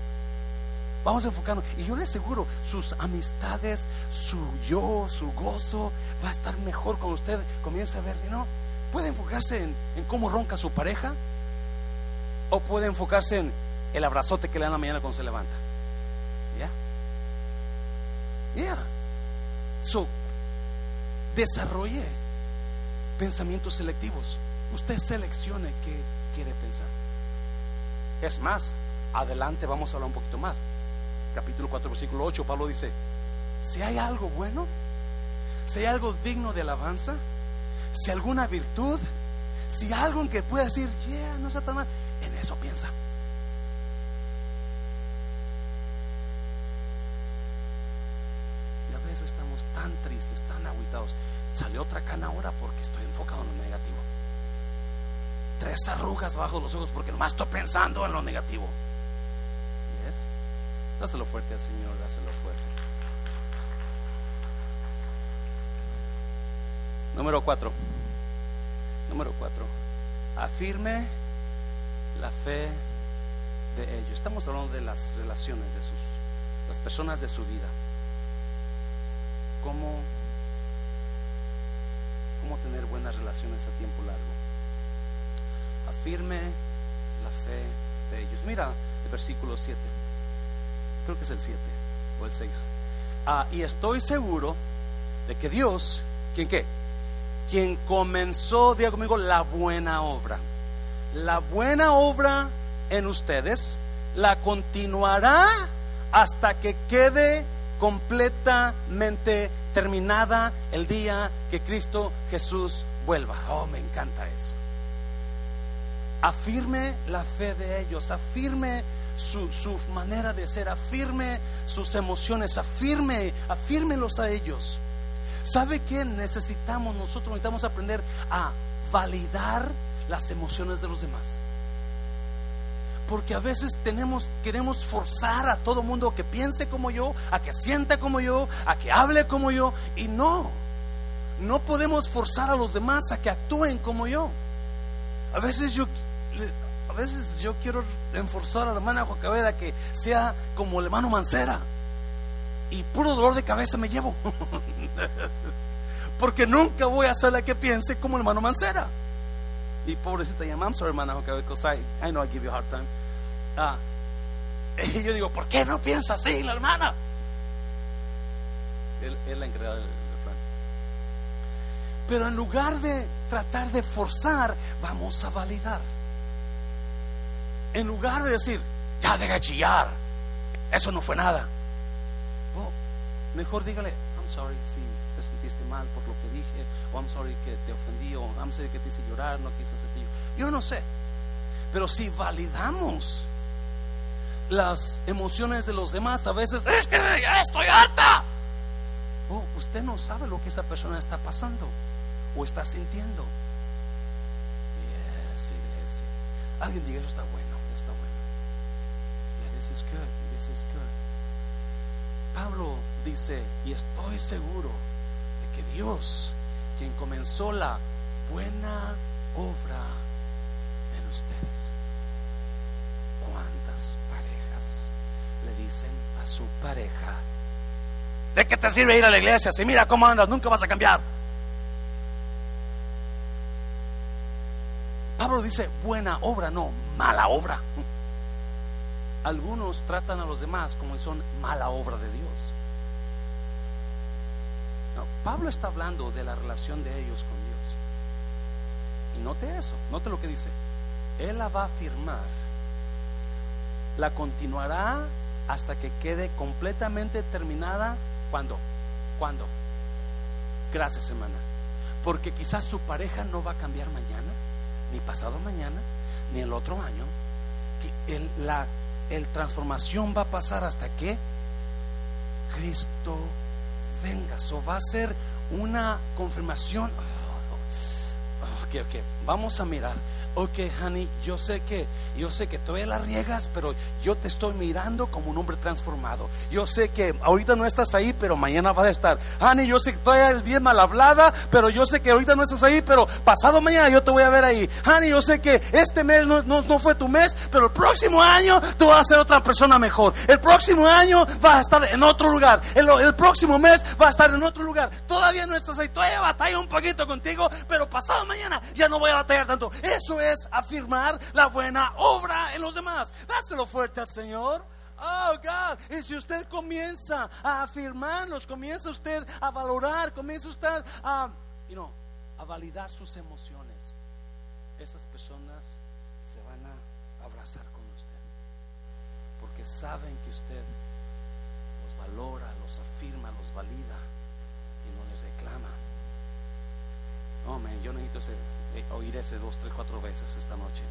Vamos a enfocarnos. Y yo le aseguro, sus amistades, su yo, su gozo, va a estar mejor cuando usted comience a ver, ¿no? Puede enfocarse en, cómo ronca su pareja. O puede enfocarse en el abrazote que le dan la mañana cuando se levanta. ¿Ya? ¿Ya? So, desarrolle pensamientos selectivos usted seleccione qué quiere pensar. Es más, adelante vamos a hablar un poquito más. Capítulo 4, versículo 8, Pablo dice, si hay algo bueno, si hay algo digno de alabanza, si alguna virtud, si algo en que pueda decir, yeah, no está tan mal, en eso piensa. Y a veces estamos tan tristes, tan aguitados. Sale otra cana ahora porque estoy enfocado en lo negativo tres arrugas bajo los ojos porque nomás estoy pensando en lo negativo. ¿Yes? Dáselo fuerte al Señor, dáselo fuerte. Número cuatro. Número cuatro. Afirme la fe de ellos. Estamos hablando de las relaciones de sus, las personas de su vida. Cómo, cómo tener buenas relaciones a tiempo largo afirme la fe de ellos. Mira el versículo 7. Creo que es el 7. o el 6. Ah, y estoy seguro de que Dios, ¿quién qué? Quien comenzó, diga conmigo, la buena obra. La buena obra en ustedes la continuará hasta que quede completamente terminada el día que Cristo Jesús vuelva. Oh, me encanta eso. Afirme la fe de ellos, afirme su, manera de ser, afirme sus emociones, afirme, afírmelos a ellos. ¿Sabe qué necesitamos nosotros? Necesitamos aprender a validar las emociones de los demás. Porque a veces tenemos, queremos forzar a todo mundo que piense como yo, a que sienta como yo, a que hable como yo. Y no, no podemos forzar a los demás a que actúen como yo. A veces yo, a veces yo quiero enforzar a la hermana Joacabeda que sea como el hermano Mancera. Y puro dolor de cabeza me llevo. [laughs] Porque nunca voy a hacerla que piense como el hermano Mancera. Y pobrecita, ya, I'm sorry, hermana Joacabeda, because I, I know I give you a hard time. Ah, [laughs] y yo digo, ¿por qué no piensa así la hermana? Él, es la encargada del. Pero en lugar de tratar de forzar, vamos a validar. En lugar de decir, ya deja de chillar, eso no fue nada. mejor dígale, I'm sorry si te sentiste mal por lo que dije, o I'm sorry que te ofendí, o I'm sorry que te hice llorar, no quise hacerte yo. No sé. Pero si validamos las emociones de los demás, a veces es que estoy harta. Usted no sabe lo que esa persona está pasando o está sintiendo. Alguien diga, eso está bueno. Is good, this is good. Pablo dice, y estoy seguro de que Dios, quien comenzó la buena obra en ustedes, dicen a su pareja, ¿de qué te sirve ir a la iglesia? Si mira cómo andas, nunca vas a cambiar. Pablo dice buena obra, no mala obra. Algunos tratan a los demás como si son mala obra de Dios. Pablo está hablando de la relación de ellos con Dios. Y note eso, note lo que dice. Él la va a firmar, la continuará hasta que quede completamente terminada. ¿Cuándo? ¿Cuándo? Gracias, hermana. Porque quizás su pareja no va a cambiar mañana, ni pasado mañana, ni el otro año. El, la el transformación va a pasar hasta que Cristo venga. Eso va a ser una confirmación. Oh, ok, Vamos a mirar ok, honey, yo sé que, yo sé que todavía la riegas, pero yo te estoy mirando como un hombre transformado. Yo sé que ahorita no estás ahí, pero mañana vas a estar. Honey, yo sé que todavía eres bien mal hablada, pero yo sé que ahorita no estás ahí, pero pasado mañana yo te voy a ver ahí. Honey, yo sé que este mes no, no, fue tu mes, pero el próximo año tú vas a ser otra persona mejor. El próximo año vas a estar en otro lugar. El, el próximo mes vas a estar en otro lugar. Todavía no estás ahí, todavía batalla un poquito contigo, pero pasado mañana ya no voy a batallar tanto. Eso es es afirmar la buena obra en los demás. Dáselo fuerte al Señor. Oh God, y si usted comienza a afirmarlos, comienza usted a valorar, comienza usted a, a validar sus emociones, esas personas se van a abrazar con usted, porque saben que usted los valora, los afirma, los valida y no les reclama. Oh man, yo necesito eh, oír ese dos, tres, cuatro veces esta noche,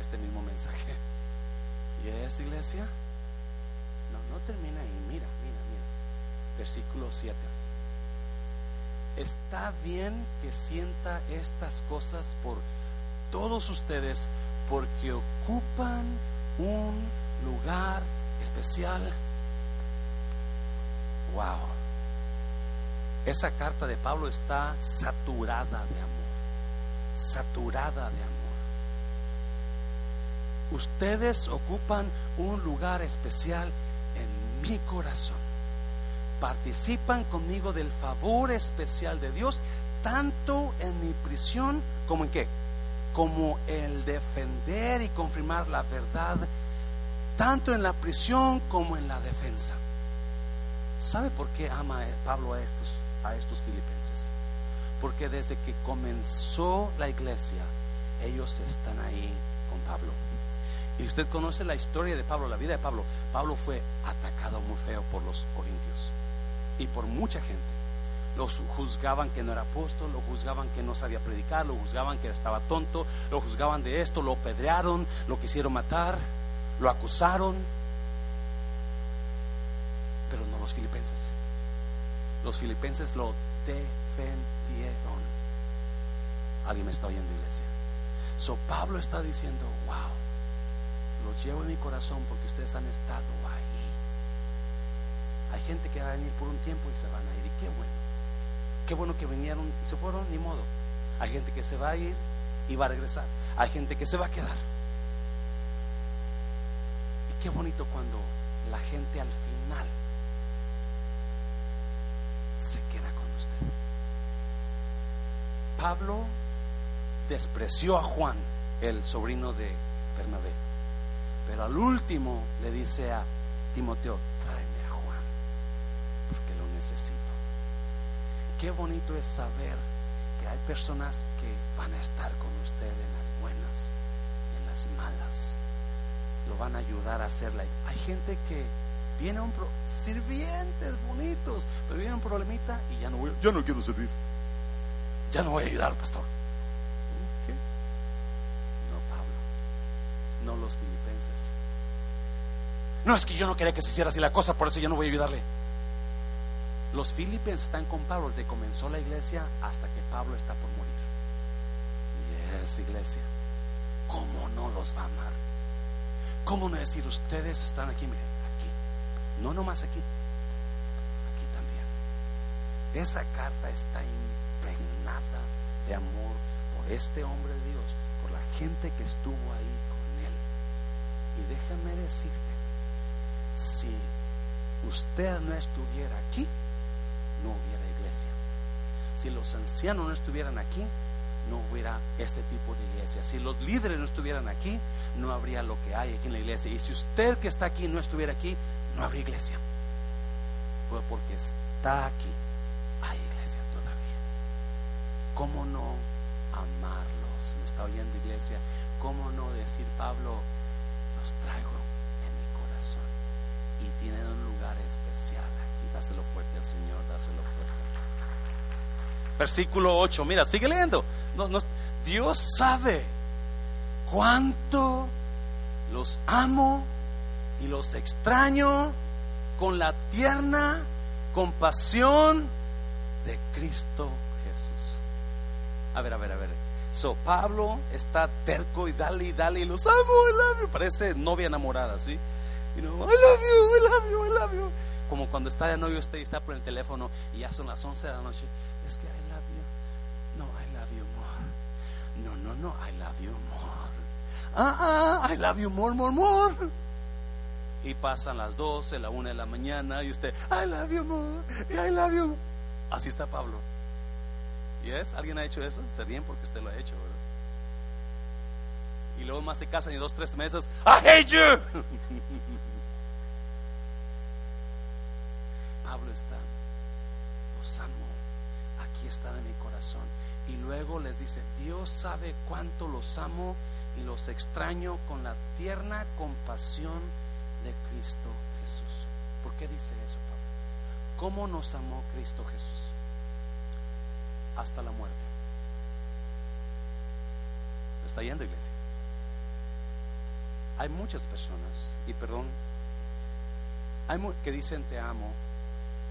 este mismo mensaje. [laughs] ¿Y es iglesia? No, no termina ahí. Mira, mira, mira. Versículo 7. Está bien que sienta estas cosas por todos ustedes porque ocupan un lugar especial. Wow. Esa carta de Pablo está saturada de amor saturada de amor. Ustedes ocupan un lugar especial en mi corazón. Participan conmigo del favor especial de Dios, tanto en mi prisión como en qué? Como el defender y confirmar la verdad, tanto en la prisión como en la defensa. ¿Sabe por qué ama Pablo a estos, a estos filipenses? Porque desde que comenzó la iglesia, ellos están ahí con Pablo. Y usted conoce la historia de Pablo, la vida de Pablo. Pablo fue atacado muy feo por los corintios y por mucha gente. Los juzgaban que no era apóstol, lo juzgaban que no sabía predicar, lo juzgaban que estaba tonto, lo juzgaban de esto, lo pedrearon, lo quisieron matar, lo acusaron. Pero no los filipenses. Los filipenses lo defendieron. Alguien me está oyendo, iglesia. So Pablo está diciendo, wow, los llevo en mi corazón porque ustedes han estado ahí. Hay gente que va a venir por un tiempo y se van a ir. Y qué bueno. Qué bueno que vinieron y se fueron, ni modo. Hay gente que se va a ir y va a regresar. Hay gente que se va a quedar. Y qué bonito cuando la gente al final se queda con usted. Pablo despreció a Juan, el sobrino de Bernabé. Pero al último le dice a Timoteo, tráeme a Juan, porque lo necesito. Qué bonito es saber que hay personas que van a estar con usted en las buenas, en las malas. Lo van a ayudar a hacerla. Hay gente que viene un pro sirvientes bonitos, pero viene un problemita y ya no voy, ya no quiero servir. Ya no voy a ayudar, pastor. ¿Qué? No, Pablo. No los filipenses. No es que yo no quería que se hiciera así la cosa, por eso yo no voy a ayudarle. Los filipenses están con Pablo desde que comenzó la iglesia hasta que Pablo está por morir. Y es iglesia. ¿Cómo no los va a amar? ¿Cómo no decir ustedes están aquí? Aquí. No nomás aquí. Aquí también. Esa carta está impregnada de amor por este hombre de Dios, por la gente que estuvo ahí con él. Y déjame decirte, si usted no estuviera aquí, no hubiera iglesia. Si los ancianos no estuvieran aquí, no hubiera este tipo de iglesia. Si los líderes no estuvieran aquí, no habría lo que hay aquí en la iglesia. Y si usted que está aquí no estuviera aquí, no habría iglesia. Porque está aquí, hay iglesia todavía. ¿Cómo no amarlos? ¿Me está oyendo iglesia? ¿Cómo no decir, Pablo, los traigo en mi corazón? Y tienen un lugar especial aquí. Dáselo fuerte al Señor, dáselo fuerte. Versículo 8, mira, sigue leyendo. Dios sabe cuánto los amo y los extraño con la tierna compasión de Cristo. A ver, a ver, a ver. So, Pablo está terco y dale y dale y los amo, I love you. Parece novia enamorada, ¿sí? You know, I love you, I love you, I love you. Como cuando está de novio usted y está por el teléfono y ya son las 11 de la noche. Es que I love you. No, I love you more. No, no, no, I love you more. Ah, ah, I love you more, more, more. Y pasan las 12, la 1 de la mañana y usted, I love you more, I love you. Así está Pablo. ¿Yes? ¿Alguien ha hecho eso? Se ríen porque usted lo ha hecho, ¿verdad? Y luego más se casan y dos, tres meses, I hate you. [laughs] Pablo está, los amo, aquí están en mi corazón. Y luego les dice, Dios sabe cuánto los amo y los extraño con la tierna compasión de Cristo Jesús. ¿Por qué dice eso, Pablo? ¿Cómo nos amó Cristo Jesús? Hasta la muerte. ¿Está yendo, iglesia? Hay muchas personas, y perdón, hay que dicen te amo,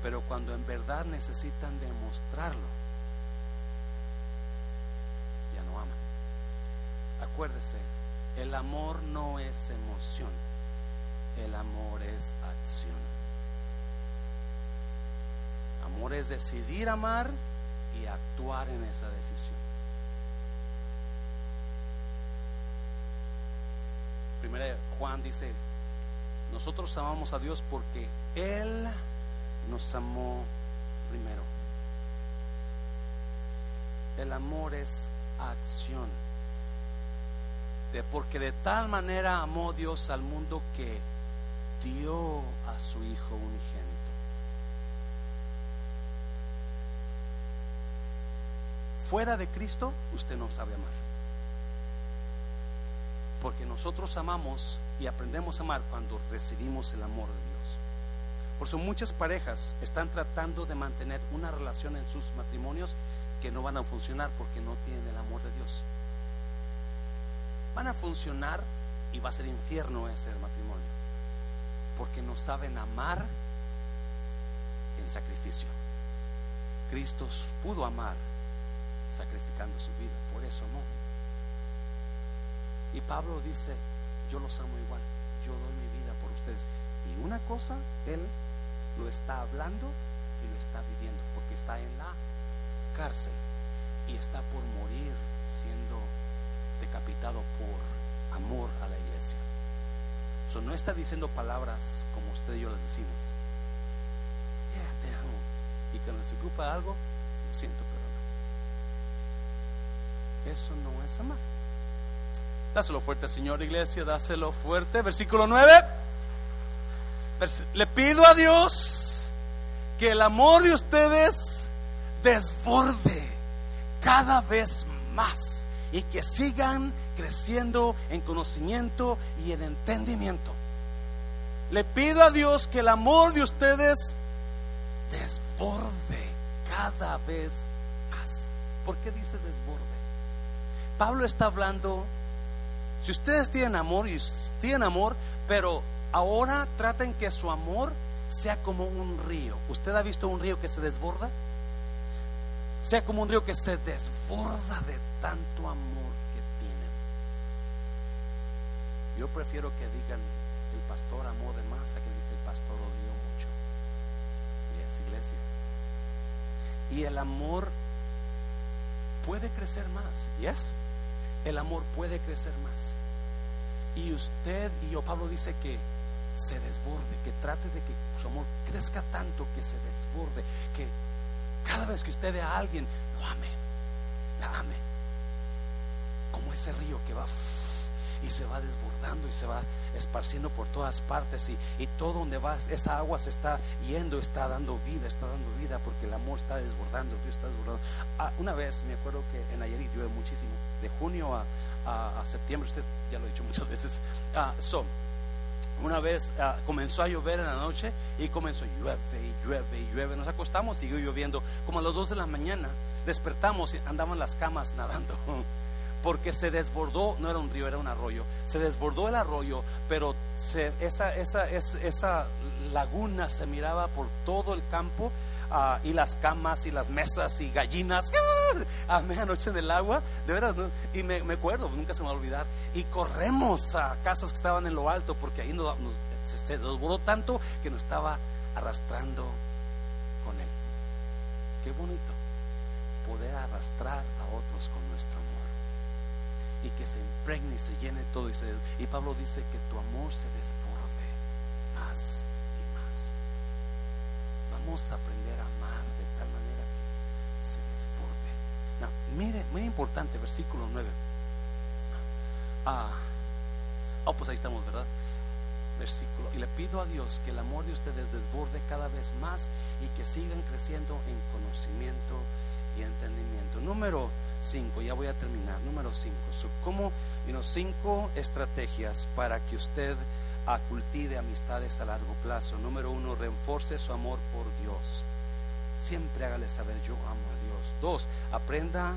pero cuando en verdad necesitan demostrarlo, ya no aman. Acuérdese, el amor no es emoción, el amor es acción. Amor es decidir amar y actuar en esa decisión. Primera Juan dice, nosotros amamos a Dios porque Él nos amó primero. El amor es acción. De, porque de tal manera amó Dios al mundo que dio a su Hijo unigénito. Fuera de Cristo, usted no sabe amar. Porque nosotros amamos y aprendemos a amar cuando recibimos el amor de Dios. Por eso muchas parejas están tratando de mantener una relación en sus matrimonios que no van a funcionar porque no tienen el amor de Dios. Van a funcionar y va a ser infierno ese matrimonio. Porque no saben amar en sacrificio. Cristo pudo amar sacrificando su vida, por eso amó. Y Pablo dice, yo los amo igual, yo doy mi vida por ustedes. Y una cosa, él lo está hablando y lo está viviendo, porque está en la cárcel y está por morir siendo decapitado por amor a la iglesia. So, no está diciendo palabras como usted y yo las decimos. Yeah, te amo. Y cuando se ocupa algo, lo siento, pero. Eso no es amar. Dáselo fuerte, Señor Iglesia, dáselo fuerte. Versículo 9. Le pido a Dios que el amor de ustedes desborde cada vez más y que sigan creciendo en conocimiento y en entendimiento. Le pido a Dios que el amor de ustedes desborde cada vez más. ¿Por qué dice desborde? Pablo está hablando, si ustedes tienen amor y tienen amor, pero ahora traten que su amor sea como un río. ¿Usted ha visto un río que se desborda? Sea como un río que se desborda de tanto amor que tiene. Yo prefiero que digan el pastor amó de más a que el pastor odió mucho. Y es iglesia. Y el amor puede crecer más. ¿Yes? El amor puede crecer más. Y usted y yo, Pablo dice que se desborde, que trate de que su amor crezca tanto que se desborde, que cada vez que usted ve a alguien, lo ame, la ame. Como ese río que va y se va desbordando y se va esparciendo por todas partes y, y, todo donde va esa agua se está yendo, está dando vida, está dando vida porque el amor está desbordando, Dios está desbordando. Ah, una vez me acuerdo que en Nayarit llueve muchísimo, de junio a, a, septiembre, usted ya lo ha dicho muchas [laughs] veces. Ah, una vez ah, comenzó a llover en la noche y comenzó llueve y llueve y llueve. Nos acostamos, siguió lloviendo. Como a las 2 de la mañana despertamos y andaban las camas nadando. [laughs] Porque se desbordó, no era un río, era un arroyo. Se desbordó el arroyo, pero esa, laguna se miraba por todo el campo Ah, y las camas y las mesas y gallinas ¡ah! a medianoche en el agua, de veras, y me, acuerdo, nunca se me va a olvidar, y corremos a casas que estaban en lo alto porque ahí nos, se desbordó tanto que nos estaba arrastrando con él. Qué bonito poder arrastrar a otros con nuestro y que se impregne y se llene todo y, se, y Pablo dice que tu amor se desborde más vamos a aprender a amar de tal manera que se desborde. mire, muy importante, versículo 9. Ah, oh, pues ahí estamos, ¿verdad? Versículo. Y le pido a Dios que el amor de ustedes desborde cada vez más y que sigan creciendo en conocimiento y entendimiento. Número 5, ya voy a terminar. Número 5. ¿Cómo? cinco estrategias para que usted cultive amistades a largo plazo. Número uno, reforce su amor por Dios. Siempre hágale saber, yo amo a Dios. Dos, aprenda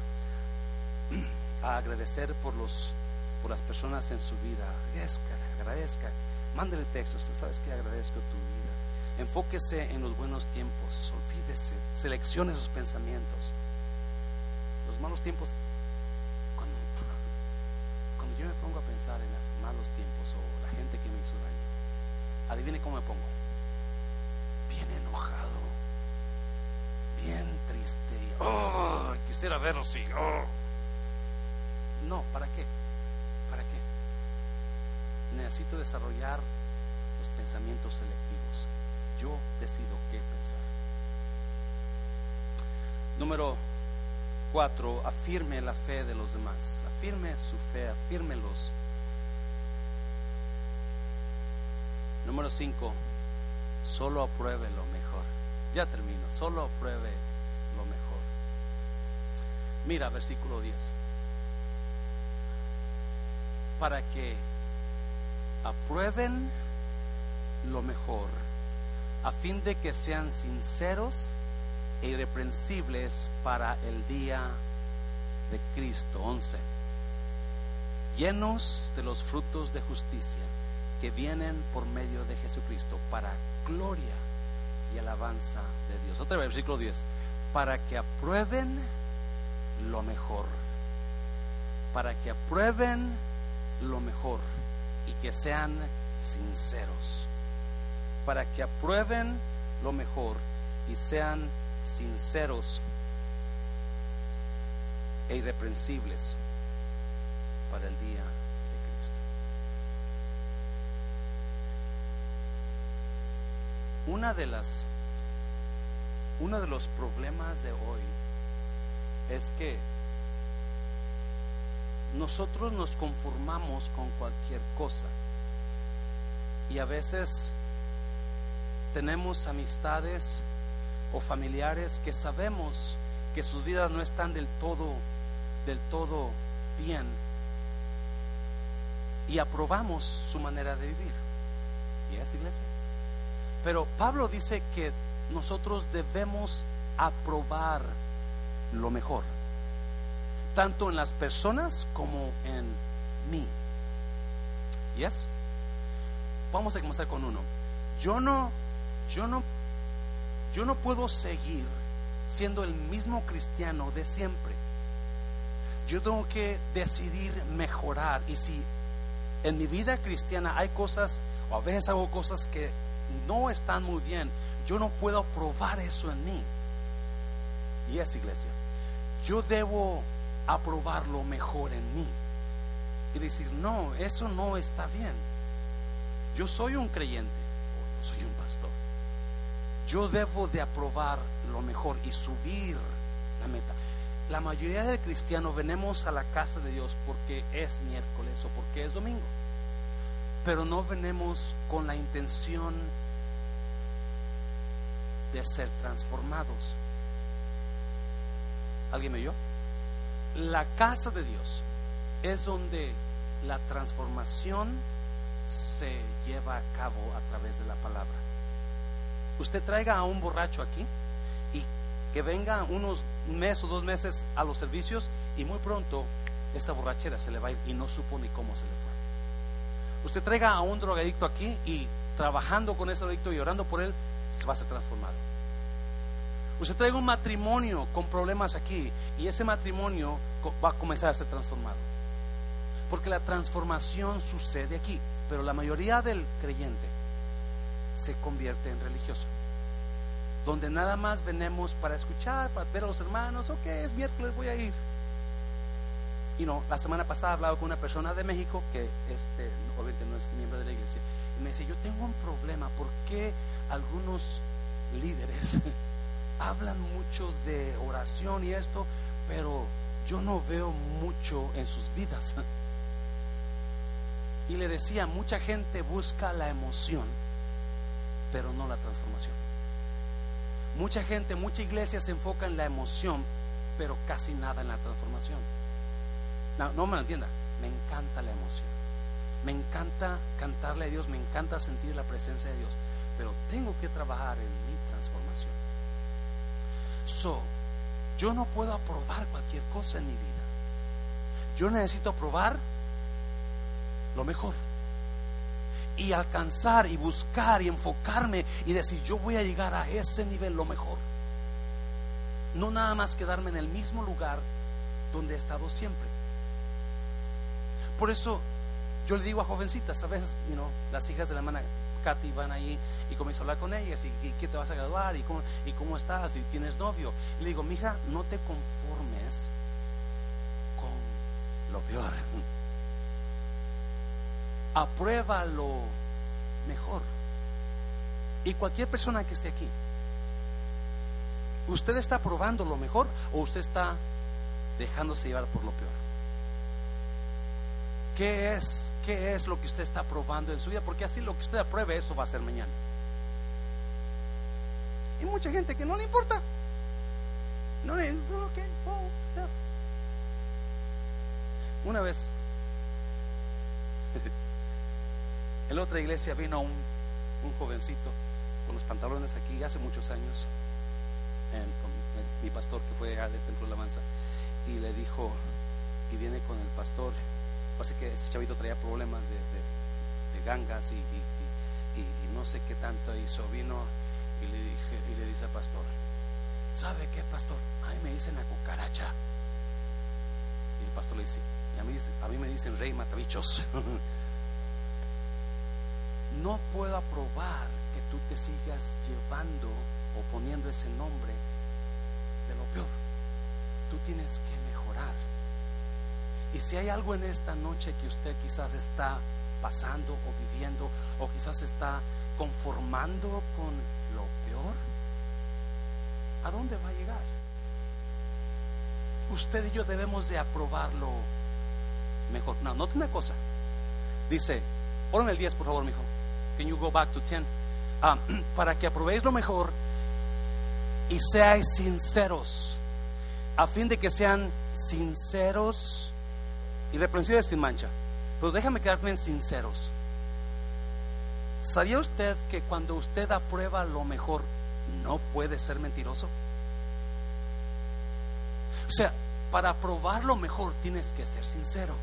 [clears throat] a agradecer por, los, por las personas en su vida. Agradezca, agradezca. Mándele textos, sabes que agradezco tu vida. Enfóquese en los buenos tiempos, olvídese, seleccione sus pensamientos. Los malos tiempos, cuando, cuando yo me pongo a pensar en los malos tiempos o gente que me hizo daño. Adivine cómo me pongo. Bien enojado, bien triste. Oh, quisiera verlo así. Oh. No, ¿para qué? ¿Para qué? Necesito desarrollar los pensamientos selectivos. Yo decido qué pensar. Número cuatro, afirme la fe de los demás. Afirme su fe, afirme los Número 5, solo apruebe lo mejor. Ya termino, solo apruebe lo mejor. Mira, versículo 10. Para que aprueben lo mejor, a fin de que sean sinceros e irreprensibles para el día de Cristo. 11. Llenos de los frutos de justicia que vienen por medio de Jesucristo para gloria y alabanza de Dios. Otra vez, versículo 10. Para que aprueben lo mejor. Para que aprueben lo mejor y que sean sinceros. Para que aprueben lo mejor y sean sinceros e irreprensibles para el día de Cristo. Una de las uno de los problemas de hoy es que nosotros nos conformamos con cualquier cosa y a veces tenemos amistades o familiares que sabemos que sus vidas no están del todo del todo bien y aprobamos su manera de vivir. ¿Y es iglesia? Pero Pablo dice que nosotros debemos aprobar lo mejor, tanto en las personas como en mí. ¿Yes? Vamos a comenzar con uno. Yo no, yo no, yo no puedo seguir siendo el mismo cristiano de siempre. Yo tengo que decidir mejorar. Y si en mi vida cristiana hay cosas, o a veces hago cosas que no están muy bien, yo no puedo probar eso en mí. Y es iglesia. Yo debo aprobar lo mejor en mí. Y decir, no, eso no está bien. Yo soy un creyente, no soy un pastor. Yo debo de aprobar lo mejor y subir la meta. La mayoría de cristianos venimos a la casa de Dios porque es miércoles o porque es domingo. Pero no venimos con la intención de ser transformados. ¿Alguien me oyó? La casa de Dios es donde la transformación se lleva a cabo a través de la palabra. Usted traiga a un borracho aquí y que venga unos un mes o dos meses a los servicios y muy pronto esa borrachera se le va a ir y no supo ni cómo se le fue. Usted traiga a un drogadicto aquí y trabajando con ese drogadicto y orando por él, se va a ser transformado. Usted traiga un matrimonio con problemas aquí y ese matrimonio va a comenzar a ser transformado. Porque la transformación sucede aquí, pero la mayoría del creyente se convierte en religioso donde nada más venimos para escuchar, para ver a los hermanos, ok, es miércoles, voy a ir. Y no, la semana pasada hablaba con una persona de México que este, obviamente no es miembro de la iglesia, y me dice, yo tengo un problema, ¿por qué algunos líderes [laughs] hablan mucho de oración y esto, pero yo no veo mucho en sus vidas? [laughs] Y le decía, mucha gente busca la emoción, pero no la transformación. Mucha gente, mucha iglesia se enfoca en la emoción, pero casi nada en la transformación. No, no me entienda, me encanta la emoción. Me encanta cantarle a Dios, me encanta sentir la presencia de Dios, pero tengo que trabajar en mi transformación. So, yo no puedo aprobar cualquier cosa en mi vida. Yo necesito aprobar lo mejor y alcanzar y buscar y enfocarme y decir, yo voy a llegar a ese nivel lo mejor. No nada más quedarme en el mismo lugar donde he estado siempre. Por eso yo le digo a jovencitas, a veces, you las hijas de la hermana Katy van ahí y comienzo a hablar con ellas y, qué te vas a graduar y cómo, y cómo estás y tienes novio. Y le digo, mija, no te conformes con lo peor aprueba lo mejor. Y cualquier persona que esté aquí, ¿usted está probando lo mejor o usted está dejándose llevar por lo peor? ¿Qué es, qué es lo que usted está probando en su vida? Porque así lo que usted apruebe, eso va a ser mañana. Y mucha gente que no le importa. No le, okay, Una vez, [laughs] en la otra iglesia vino un, un jovencito con los pantalones aquí hace muchos años, con mi pastor que fue al templo de la Manza, y le dijo, y viene con el pastor, parece que ese chavito traía problemas de, gangas y, no sé qué tanto hizo, vino y le, dije, y le dice al pastor, ¿sabe qué pastor? Ay, me dicen la cucaracha. Y el pastor le dice, y a mí, a mí me dicen rey matabichos. [laughs] no puedo aprobar que tú te sigas llevando o poniendo ese nombre de lo peor. Tú tienes que mejorar. Y si hay algo en esta noche que usted quizás está pasando o viviendo o quizás está conformando con lo peor, ¿a dónde va a llegar? Usted y yo debemos de aprobarlo mejor. No, note una cosa. Dice, ponme el 10 por favor, mijo. Can you go back to 10? Ah, [clears throat] para que aprobéis lo mejor y seáis sinceros, a fin de que sean sinceros y reprensibles sin mancha. Pero déjame quedarme en sinceros. ¿Sabía usted que cuando usted aprueba lo mejor, no puede ser mentiroso? O sea, para probar lo mejor tienes que ser sincero.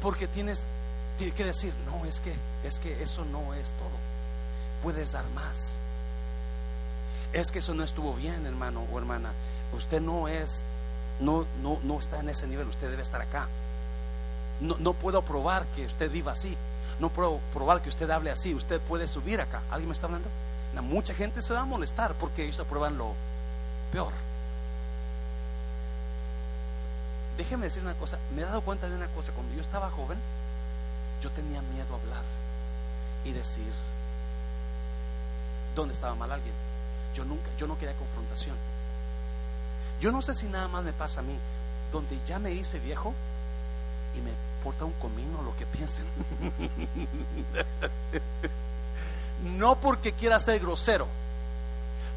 Porque tienes, tienes que decir, no, es que, es que eso no es todo. Puedes dar más es que eso no estuvo bien, hermano o hermana. Usted no es, no, no, no está en ese nivel, usted debe estar acá. No, no puedo probar que usted viva así. No puedo probar que usted hable así. Usted puede subir acá. ¿Alguien me está hablando? mucha gente se va a molestar porque ellos aprueban lo peor. Déjeme decir una cosa. Me he dado cuenta de una cosa. Cuando yo estaba joven, yo tenía miedo a hablar y decir dónde estaba mal alguien. Yo nunca, yo no quería confrontación. Yo no sé si nada más me pasa a mí, donde ya me hice viejo y me porta un comino lo que [laughs] piensen. no porque quiera ser grosero,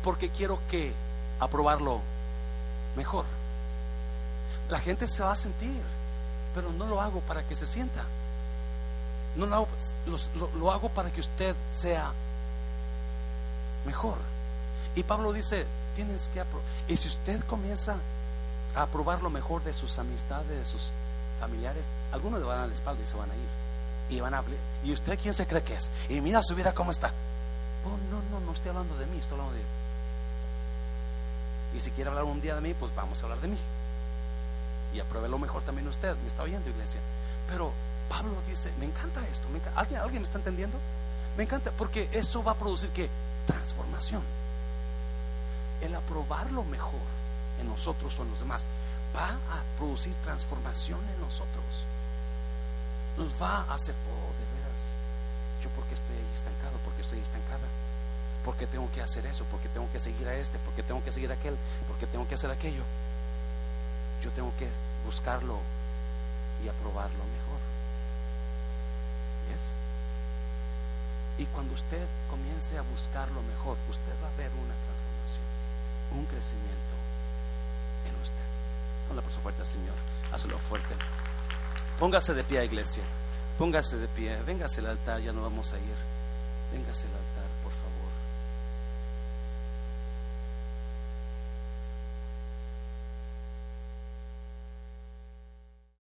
porque quiero que aprobarlo mejor. La gente se va a sentir, pero no lo hago para que se sienta. No lo hago, lo hago para que usted sea mejor. Y Pablo dice, tienes que aprobar. Y si usted comienza a aprobar lo mejor de sus amistades, de sus familiares, algunos le van a la espalda y se van a ir. Y van a. ¿Y usted quién se cree que es? Y mira su vida cómo está. Oh, no, no, no estoy hablando de mí, estoy hablando de Y si quiere hablar un día de mí, pues vamos a hablar de mí. Y apruebe lo mejor también usted. Me está oyendo, iglesia. Pero Pablo dice, me encanta esto. ¿Alguien, ¿Alguien me está entendiendo? Me encanta porque eso va a producir que transformación el aprobar lo mejor en nosotros o en los demás va a producir transformación en nosotros. Nos va a hacer, oh, de veras, yo porque estoy ahí estancado, porque estoy estancada, porque tengo que hacer eso, porque tengo que seguir a este, porque tengo que seguir a aquel, porque tengo que hacer aquello. Yo tengo que buscarlo y aprobarlo mejor. ¿Yes? Y cuando usted comience a buscar lo mejor, usted va a ver una un crecimiento en usted. Ponla por su fuerte, Señor. Hazlo fuerte. Póngase de pie, iglesia. Póngase de pie. Véngase al altar, ya no vamos a ir. Véngase al altar.